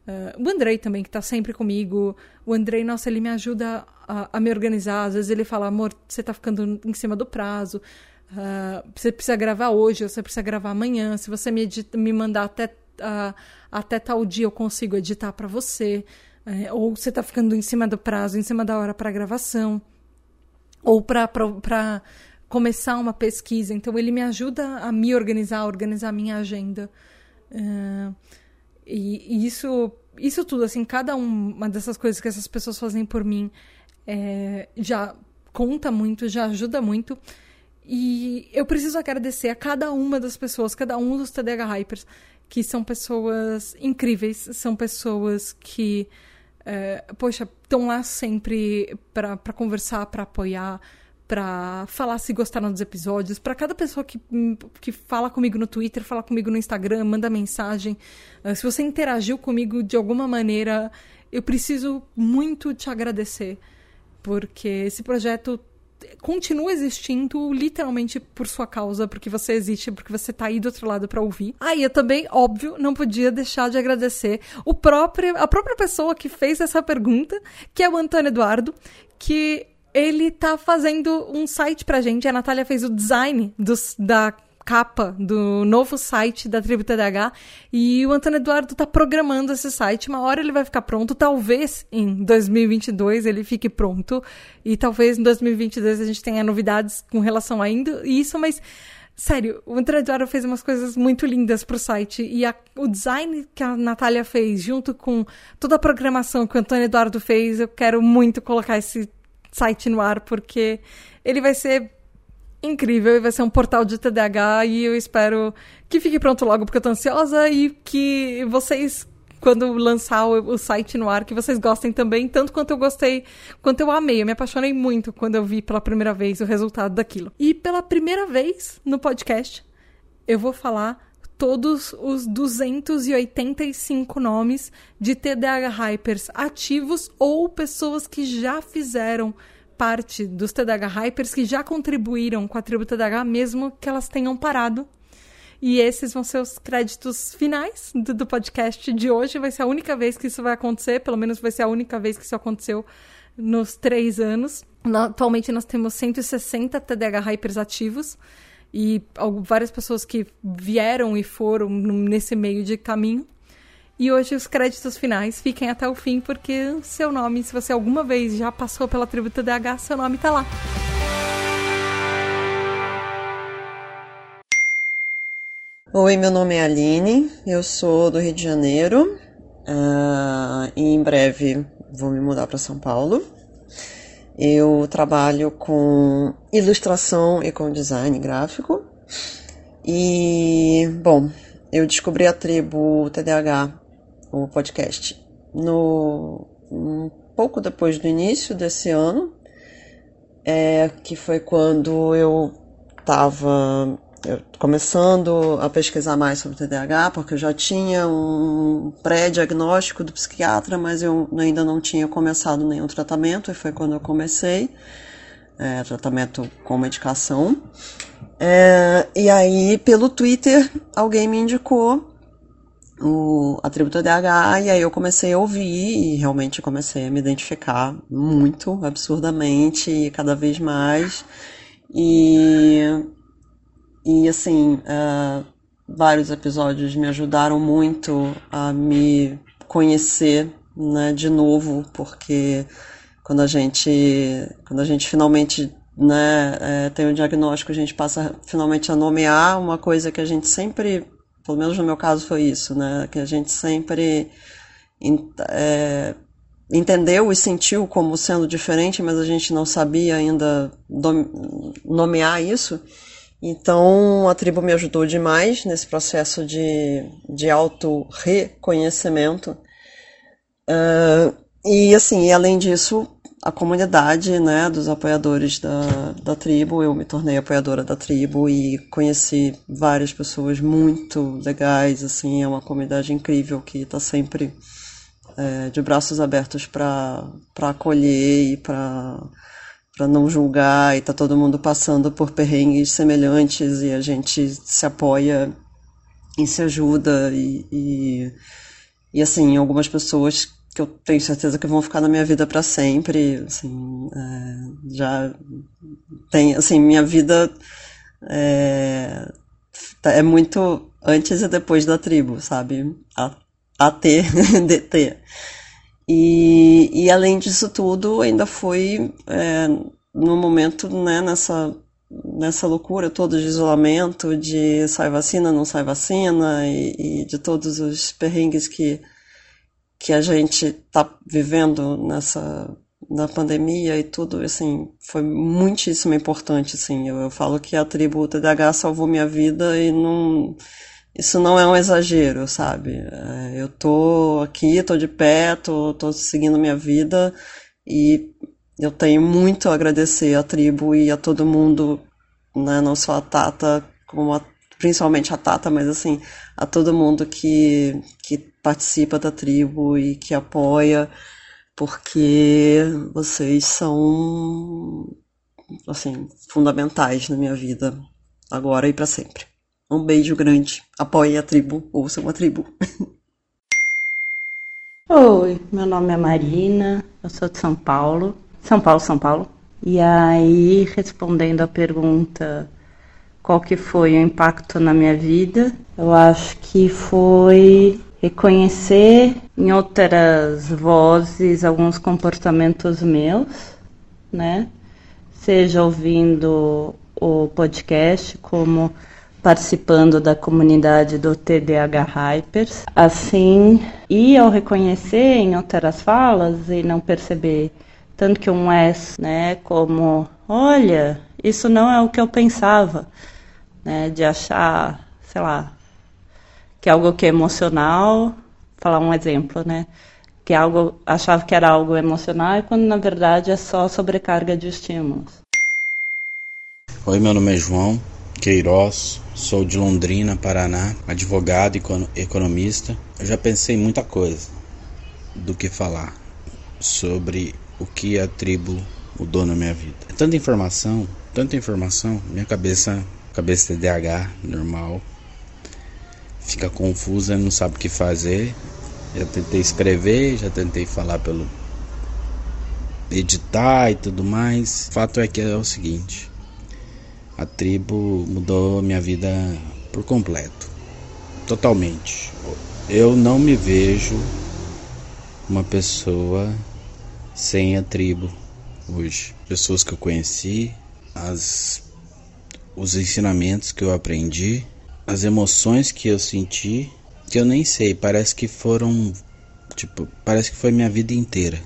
uh, o Andrei também, que está sempre comigo, o Andrei, nossa, ele me ajuda a, a, me organizar, às vezes ele fala, amor, você está ficando em cima do prazo, Uh, você precisa gravar hoje, você precisa gravar amanhã. Se você me, edita, me mandar até, até tal dia, eu consigo editar para você. Uh, ou você está ficando em cima do prazo, em cima da hora para gravação. Ou para começar uma pesquisa. Então, ele me ajuda a me organizar, a organizar a minha agenda. Uh, e, e, isso, isso tudo, assim, cada uma dessas coisas que essas pessoas fazem por mim é, já conta muito, já ajuda muito. E eu preciso agradecer a cada uma das pessoas, cada um dos TDH Hypers, que são pessoas incríveis, são pessoas que, é, poxa, estão lá sempre para conversar, para apoiar, para falar se gostaram dos episódios, para cada pessoa que, que fala comigo no Twitter, fala comigo no Instagram, manda mensagem. Uh, se você interagiu comigo de alguma maneira, eu preciso muito te agradecer, porque esse projeto continua existindo literalmente por sua causa, porque você existe, porque você tá aí do outro lado para ouvir. Aí ah, eu também, óbvio, não podia deixar de agradecer o próprio, a própria pessoa que fez essa pergunta, que é o Antônio Eduardo, que ele tá fazendo um site pra gente. A Natália fez o design dos, da capa do novo site da Tribo TDH e o Antônio Eduardo está programando esse site. Uma hora ele vai ficar pronto, talvez em 2022 ele fique pronto. E talvez em 2022 a gente tenha novidades com relação a isso, mas sério, o Antônio Eduardo fez umas coisas muito lindas pro site. E a, o design que a Natália fez junto com toda a programação que o Antônio Eduardo fez, eu quero muito colocar esse site no ar porque ele vai ser incrível e vai ser um portal de TDAH e eu espero que fique pronto logo porque eu tô ansiosa e que vocês quando lançar o, o, site no ar, que vocês gostem também, tanto quanto eu gostei, quanto eu amei. Eu me apaixonei muito quando eu vi pela primeira vez o resultado daquilo. E pela primeira vez no podcast, eu vou falar todos os 285 nomes de TDAH Hypers ativos ou pessoas que já fizeram parte dos TDH Hypers que já contribuíram com a tribo TDH, mesmo que elas tenham parado. E esses vão ser os créditos finais do, do, podcast de hoje. Vai ser a única vez que isso vai acontecer, pelo menos vai ser a única vez que isso aconteceu nos três anos. atualmente nós temos 160 TDH Hypers ativos e várias pessoas que vieram e foram nesse meio de caminho. E hoje os créditos finais fiquem até o fim, porque seu nome, se você alguma vez já passou pela tribo TDAH, seu nome tá lá. Oi, meu nome é Aline, eu sou do Rio de Janeiro uh, e em breve vou me mudar para São Paulo. Eu trabalho com ilustração e com design gráfico. E, bom, eu descobri a tribo TDAH o podcast no um pouco depois do início desse ano, é, que foi quando eu estava começando a pesquisar mais sobre TDAH, porque eu já tinha um pré-diagnóstico do psiquiatra, mas eu ainda não tinha começado nenhum tratamento, e foi quando eu comecei é, tratamento com medicação. É, e aí, pelo Twitter, alguém me indicou o, a tribo TDAH, e aí eu comecei a ouvir e realmente comecei a me identificar muito, absurdamente, cada vez mais. E, e assim, uh, vários episódios me ajudaram muito a me conhecer né, de novo, porque quando a gente, quando a gente finalmente né, é, tem o um diagnóstico, a gente passa finalmente a nomear uma coisa que a gente sempre pelo menos no meu caso foi isso, né? Que a gente sempre é, entendeu e sentiu como sendo diferente, mas a gente não sabia ainda nomear isso. Então a tribo me ajudou demais nesse processo de, de auto-reconhecimento. Uh, e assim, além disso, a comunidade, né, dos apoiadores da, da tribo. Eu me tornei apoiadora da tribo e conheci várias pessoas muito legais, assim, é uma comunidade incrível que está sempre é, de braços abertos para acolher e para não julgar e tá todo mundo passando por perrengues semelhantes e a gente se apoia e se ajuda e, e, e assim algumas pessoas que eu tenho certeza que vão ficar na minha vida para sempre assim é, já tem assim minha vida é, é muito antes e depois da tribo sabe? A, AT DT e, e além disso tudo, ainda foi é, no momento, né, nessa, nessa loucura toda de isolamento, de sai vacina, não sai vacina, e, e de todos os perrengues que, que a gente está vivendo nessa na pandemia e tudo, assim, foi muitíssimo importante, assim. Eu, eu falo que a tribo TDAH salvou minha vida e não isso não é um exagero, sabe? É, eu tô aqui, tô de pé, tô, tô seguindo minha vida e eu tenho muito a agradecer à tribo e a todo mundo, né? Não só a Tata, como a, principalmente a Tata, mas assim, a todo mundo que, que participa da tribo e que apoia, porque vocês são, assim, fundamentais na minha vida, agora e para sempre. Um beijo grande. Apoie a tribo. Ouçam a tribo. Oi, meu nome é Marina, eu sou de São Paulo. São Paulo, São Paulo. E aí, respondendo a pergunta qual que foi o impacto na minha vida, eu acho que foi reconhecer em outras vozes alguns comportamentos meus, né? Seja ouvindo o podcast como participando da comunidade do TDAH Hypers. Assim, e ao reconhecer em outras falas e não perceber tanto que um S, né, como, olha, isso não é o que eu pensava, né, de achar, sei lá, que é algo que é emocional, falar um exemplo, né, que é algo, achava que era algo emocional quando na verdade é só sobrecarga de estímulos. Oi, meu nome é João Queiroz, Sou de Londrina, Paraná, advogado e economista. Eu já pensei muita coisa do que falar sobre o que a tribo mudou na minha vida. Tanta informação, tanta informação, minha cabeça, cabeça TDAH normal, fica confusa, não sabe o que fazer. Já tentei escrever, já tentei falar pelo editar e tudo mais. Fato é que é o seguinte: a tribo mudou minha vida por completo, totalmente. Eu não me vejo uma pessoa sem a tribo hoje. Pessoas que eu conheci, as os ensinamentos que eu aprendi, as emoções que eu senti, que eu nem sei, parece que foram tipo, parece que foi minha vida inteira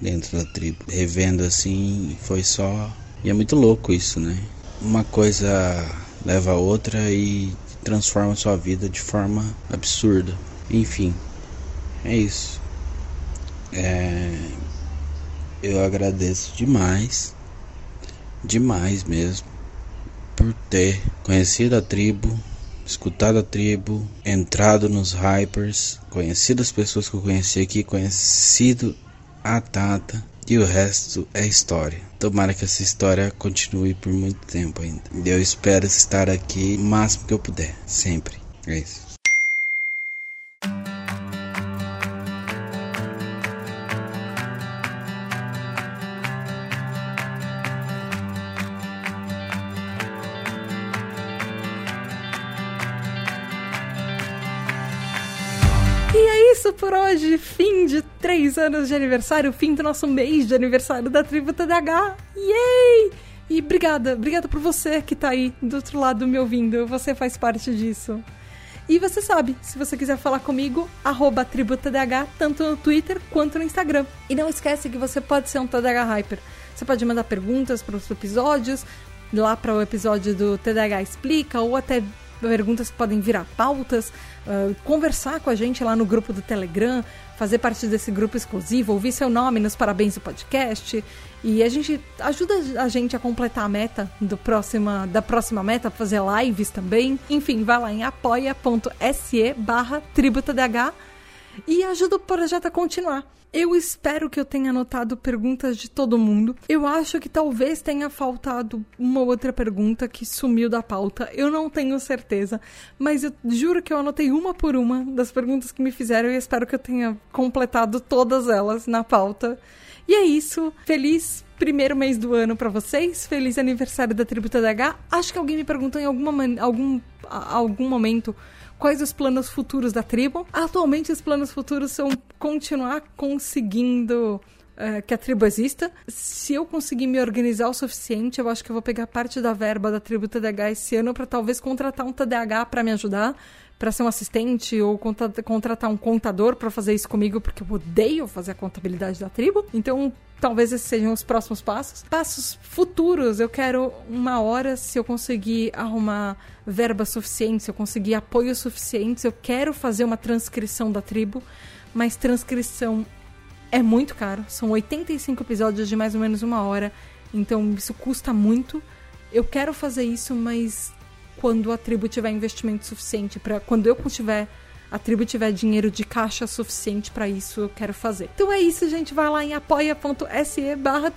dentro da tribo. Revendo assim, foi só e é muito louco isso, né? uma coisa leva a outra e transforma sua vida de forma absurda. Enfim, é isso. É, eu agradeço demais, demais mesmo, por ter conhecido a tribo, escutado a tribo, entrado nos hypers, conhecido as pessoas que eu conheci aqui, conhecido a Tata e o resto é história. Tomara que essa história continue por muito tempo ainda. Eu espero estar aqui o máximo que eu puder, sempre. É isso. Anos de aniversário, fim do nosso mês de aniversário da Tribo TDH. Yay! E obrigada, obrigada por você que tá aí do outro lado me ouvindo. Você faz parte disso. E você sabe, se você quiser falar comigo, arroba TribuTDH, tanto no Twitter quanto no Instagram. E não esquece que você pode ser um TDH Hyper. Você pode mandar perguntas para os episódios, lá para o episódio do TDH Explica, ou até perguntas que podem virar pautas, uh, conversar com a gente lá no grupo do Telegram, fazer parte desse grupo exclusivo, ouvir seu nome nos parabéns do podcast. E a gente ajuda a gente a completar a meta do próxima, da próxima meta, fazer lives também. Enfim, vai lá em apoia.se barra tributadh e ajuda o projeto a continuar. Eu espero que eu tenha anotado perguntas de todo mundo. Eu acho que talvez tenha faltado uma outra pergunta que sumiu da pauta. Eu não tenho certeza, mas eu juro que eu anotei uma por uma das perguntas que me fizeram e espero que eu tenha completado todas elas na pauta. E é isso. Feliz primeiro mês do ano para vocês. Feliz aniversário da Tributa DH. Acho que alguém me perguntou em alguma, algum, algum momento quais os planos futuros da tribo. Atualmente, os planos futuros são continuar conseguindo uh, que a tribo exista. Se eu conseguir me organizar o suficiente, eu acho que eu vou pegar parte da verba da tribo TDH esse ano para talvez contratar um TDH para me ajudar para ser um assistente ou contratar um contador para fazer isso comigo, porque eu odeio fazer a contabilidade da tribo. Então, talvez esses sejam os próximos passos. Passos futuros, eu quero uma hora, se eu conseguir arrumar verba suficiente, se eu conseguir apoio suficiente, eu quero fazer uma transcrição da tribo, mas transcrição é muito caro. São 85 episódios de mais ou menos uma hora, então isso custa muito. Eu quero fazer isso, mas quando a tribo tiver investimento suficiente para quando eu tiver a tribo tiver dinheiro de caixa suficiente para isso, eu quero fazer. Então é isso, gente. Vai lá em apoia.se barra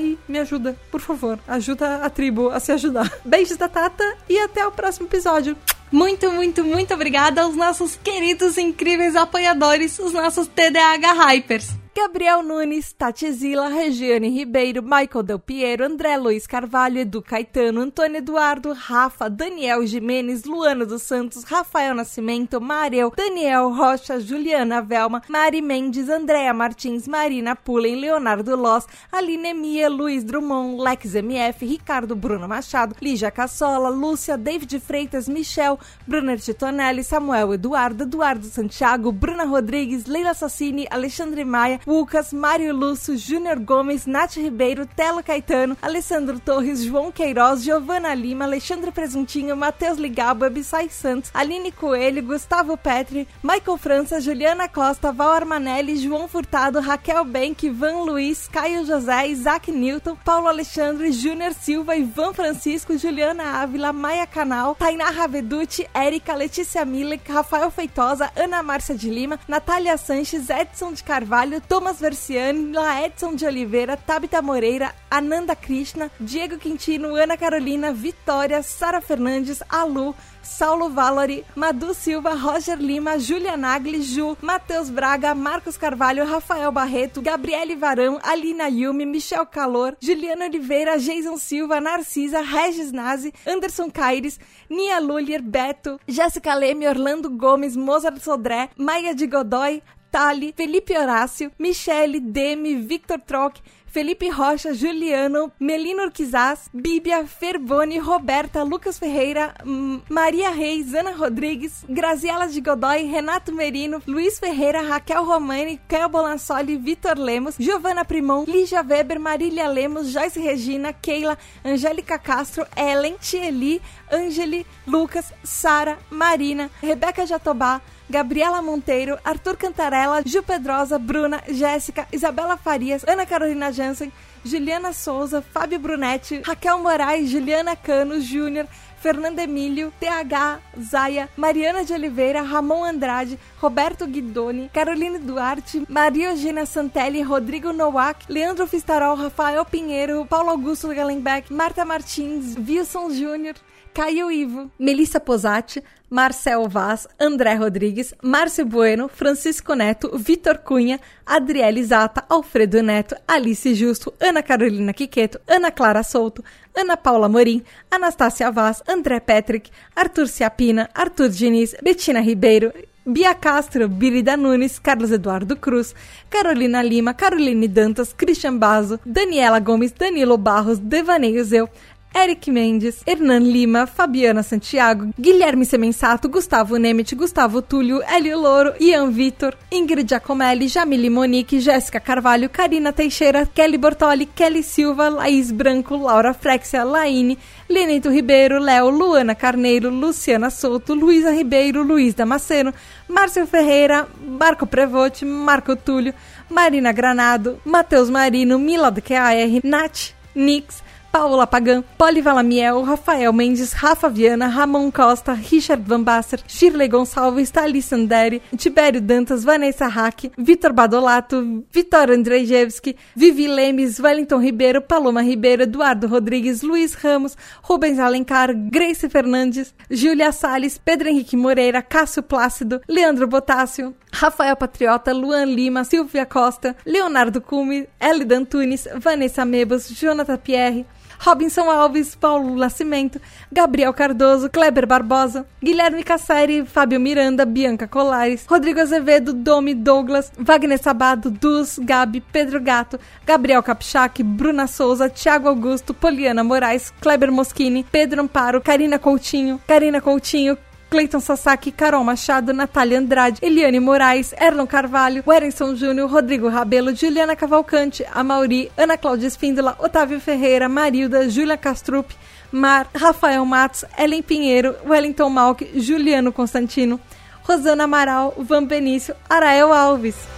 e me ajuda, por favor. Ajuda a tribo a se ajudar. Beijos da Tata e até o próximo episódio. Muito, muito, muito obrigada aos nossos queridos, incríveis apoiadores, os nossos TDAH Hypers. Gabriel Nunes, Tati Zila, Regiane Ribeiro, Michael Del Piero, André Luiz Carvalho, Edu Caetano, Antônio Eduardo, Rafa, Daniel Jimenez, Luana dos Santos, Rafael Nascimento, Mareu, Daniel Rocha, Juliana Velma, Mari Mendes, Andréa Martins, Marina Pullen, Leonardo Loss, Aline Mia, Luiz Drummond, Lex MF, Ricardo Bruno Machado, Lígia Cassola, Lúcia, David Freitas, Michel, Brunner Titonelli, Samuel Eduardo, Eduardo Santiago, Bruna Rodrigues, Leila Sassini, Alexandre Maia, Lucas, Mário Lúcio, Júnior Gomes, Nath Ribeiro, Telo Caetano, Alessandro Torres, João Queiroz, Giovana Lima, Alexandre Presuntinho, Matheus Ligabo, Abissai Santos, Aline Coelho, Gustavo Petri, Michael França, Juliana Costa, Val Armanelli, João Furtado, Raquel Benck, Van Luiz, Caio José, Isaac Newton, Paulo Alexandre, Júnior Silva, Ivan Francisco, Juliana Ávila, Maia Canal, Tainá Raveduti, Érica, Letícia Milek, Rafael Feitosa, Ana Márcia de Lima, Natália Sanches, Edson de Carvalho, Thomas Versiani, Laedson de Oliveira, Tabita Moreira, Ananda Krishna, Diego Quintino, Ana Carolina, Vitória, Sara Fernandes, Alu, Saulo Valori, Madu Silva, Roger Lima, Julia Nagli, Ju, Matheus Braga, Marcos Carvalho, Rafael Barreto, Gabriele Varão, Alina Yumi, Michel Calor, Juliana Oliveira, Jason Silva, Narcisa, Regis Nazi, Anderson Caires, Nia Lulier, Beto, Jéssica Leme, Orlando Gomes, Mozart Sodré, Maia de Godoy, Tali, Felipe Horácio, Michele, Demi, Victor Troc, Felipe Rocha, Juliano, Melino Urquizaz, Bíblia, Ferboni, Roberta, Lucas Ferreira, Maria Reis, Ana Rodrigues, Graziela de Godoy, Renato Merino, Luiz Ferreira, Raquel Romani, Caio Bolansoli, Vitor Lemos, Giovana Primon, Lígia Weber, Marília Lemos, Joyce Regina, Keila, Angélica Castro, Ellen, Tieli, Angeli, Lucas, Sara, Marina, Rebeca Jatobá, Gabriela Monteiro, Arthur Cantarella, Gil Pedrosa, Bruna, Jéssica, Isabela Farias, Ana Carolina Jansen, Juliana Souza, Fábio Brunetti, Raquel Moraes, Juliana Cano, Júnior, Fernando Emílio, TH, Zaya, Mariana de Oliveira, Ramon Andrade, Roberto Guidoni, Caroline Duarte, Maria Eugênia Santelli, Rodrigo Nowak, Leandro Fistarol, Rafael Pinheiro, Paulo Augusto Gallenbeck, Marta Martins, Wilson Júnior, Caio Ivo, Melissa Posati, Marcel Vaz, André Rodrigues, Márcio Bueno, Francisco Neto, Vitor Cunha, Adriele Zata, Alfredo Neto, Alice Justo, Ana Carolina Quiqueto, Ana Clara Souto, Ana Paula Morim, Anastácia Vaz, André Patrick, Arthur Ciapina, Arthur Diniz, Betina Ribeiro, Bia Castro, Birida Nunes, Carlos Eduardo Cruz, Carolina Lima, Caroline Dantas, Christian Bazo, Daniela Gomes, Danilo Barros, Devaneio Zeu, Eric Mendes, Hernan Lima, Fabiana Santiago, Guilherme Semensato, Gustavo Nemeth, Gustavo Túlio, Hélio Louro, Ian Vitor, Ingrid Giacomelli, Jamile Monique, Jéssica Carvalho, Karina Teixeira, Kelly Bortoli, Kelly Silva, Laís Branco, Laura Frexia, Laine, Lenito Ribeiro, Léo, Luana Carneiro, Luciana Souto, Luísa Ribeiro, Luiz Damasceno, Márcio Ferreira, Marco Prevote, Marco Túlio, Marina Granado, Matheus Marino, Mila do QAR, Nath, Nix, Paula Pagan, Poli Valamiel, Rafael Mendes, Rafa Viana, Ramon Costa, Richard Van Basser, Shirley Gonçalves, Thalys Sanderi, Tibério Dantas, Vanessa Hack, Vitor Badolato, Vitor Andrzejewski, Vivi Lemes, Wellington Ribeiro, Paloma Ribeiro, Eduardo Rodrigues, Luiz Ramos, Rubens Alencar, Grace Fernandes, Júlia Salles, Pedro Henrique Moreira, Cássio Plácido, Leandro Botássio, Rafael Patriota, Luan Lima, Silvia Costa, Leonardo Cume, Elida Antunes, Vanessa Mebos, Jonathan Pierre, Robinson Alves, Paulo Nascimento, Gabriel Cardoso, Kleber Barbosa, Guilherme Casseri, Fábio Miranda, Bianca Colares, Rodrigo Azevedo, Domi Douglas, Wagner Sabado, Dus, Gabi, Pedro Gato, Gabriel Capchac, Bruna Souza, Thiago Augusto, Poliana Moraes, Kleber Moschini, Pedro Amparo, Karina Coutinho, Karina Coutinho, Cleiton Sasaki, Carol Machado, Natália Andrade, Eliane Moraes, Erlon Carvalho, Werenson Júnior, Rodrigo Rabelo, Juliana Cavalcante, Amauri, Ana Cláudia Espíndola, Otávio Ferreira, Marilda, Júlia Castrup, Mar, Rafael Matos, Ellen Pinheiro, Wellington Malk, Juliano Constantino, Rosana Amaral, Van Benício, Arael Alves.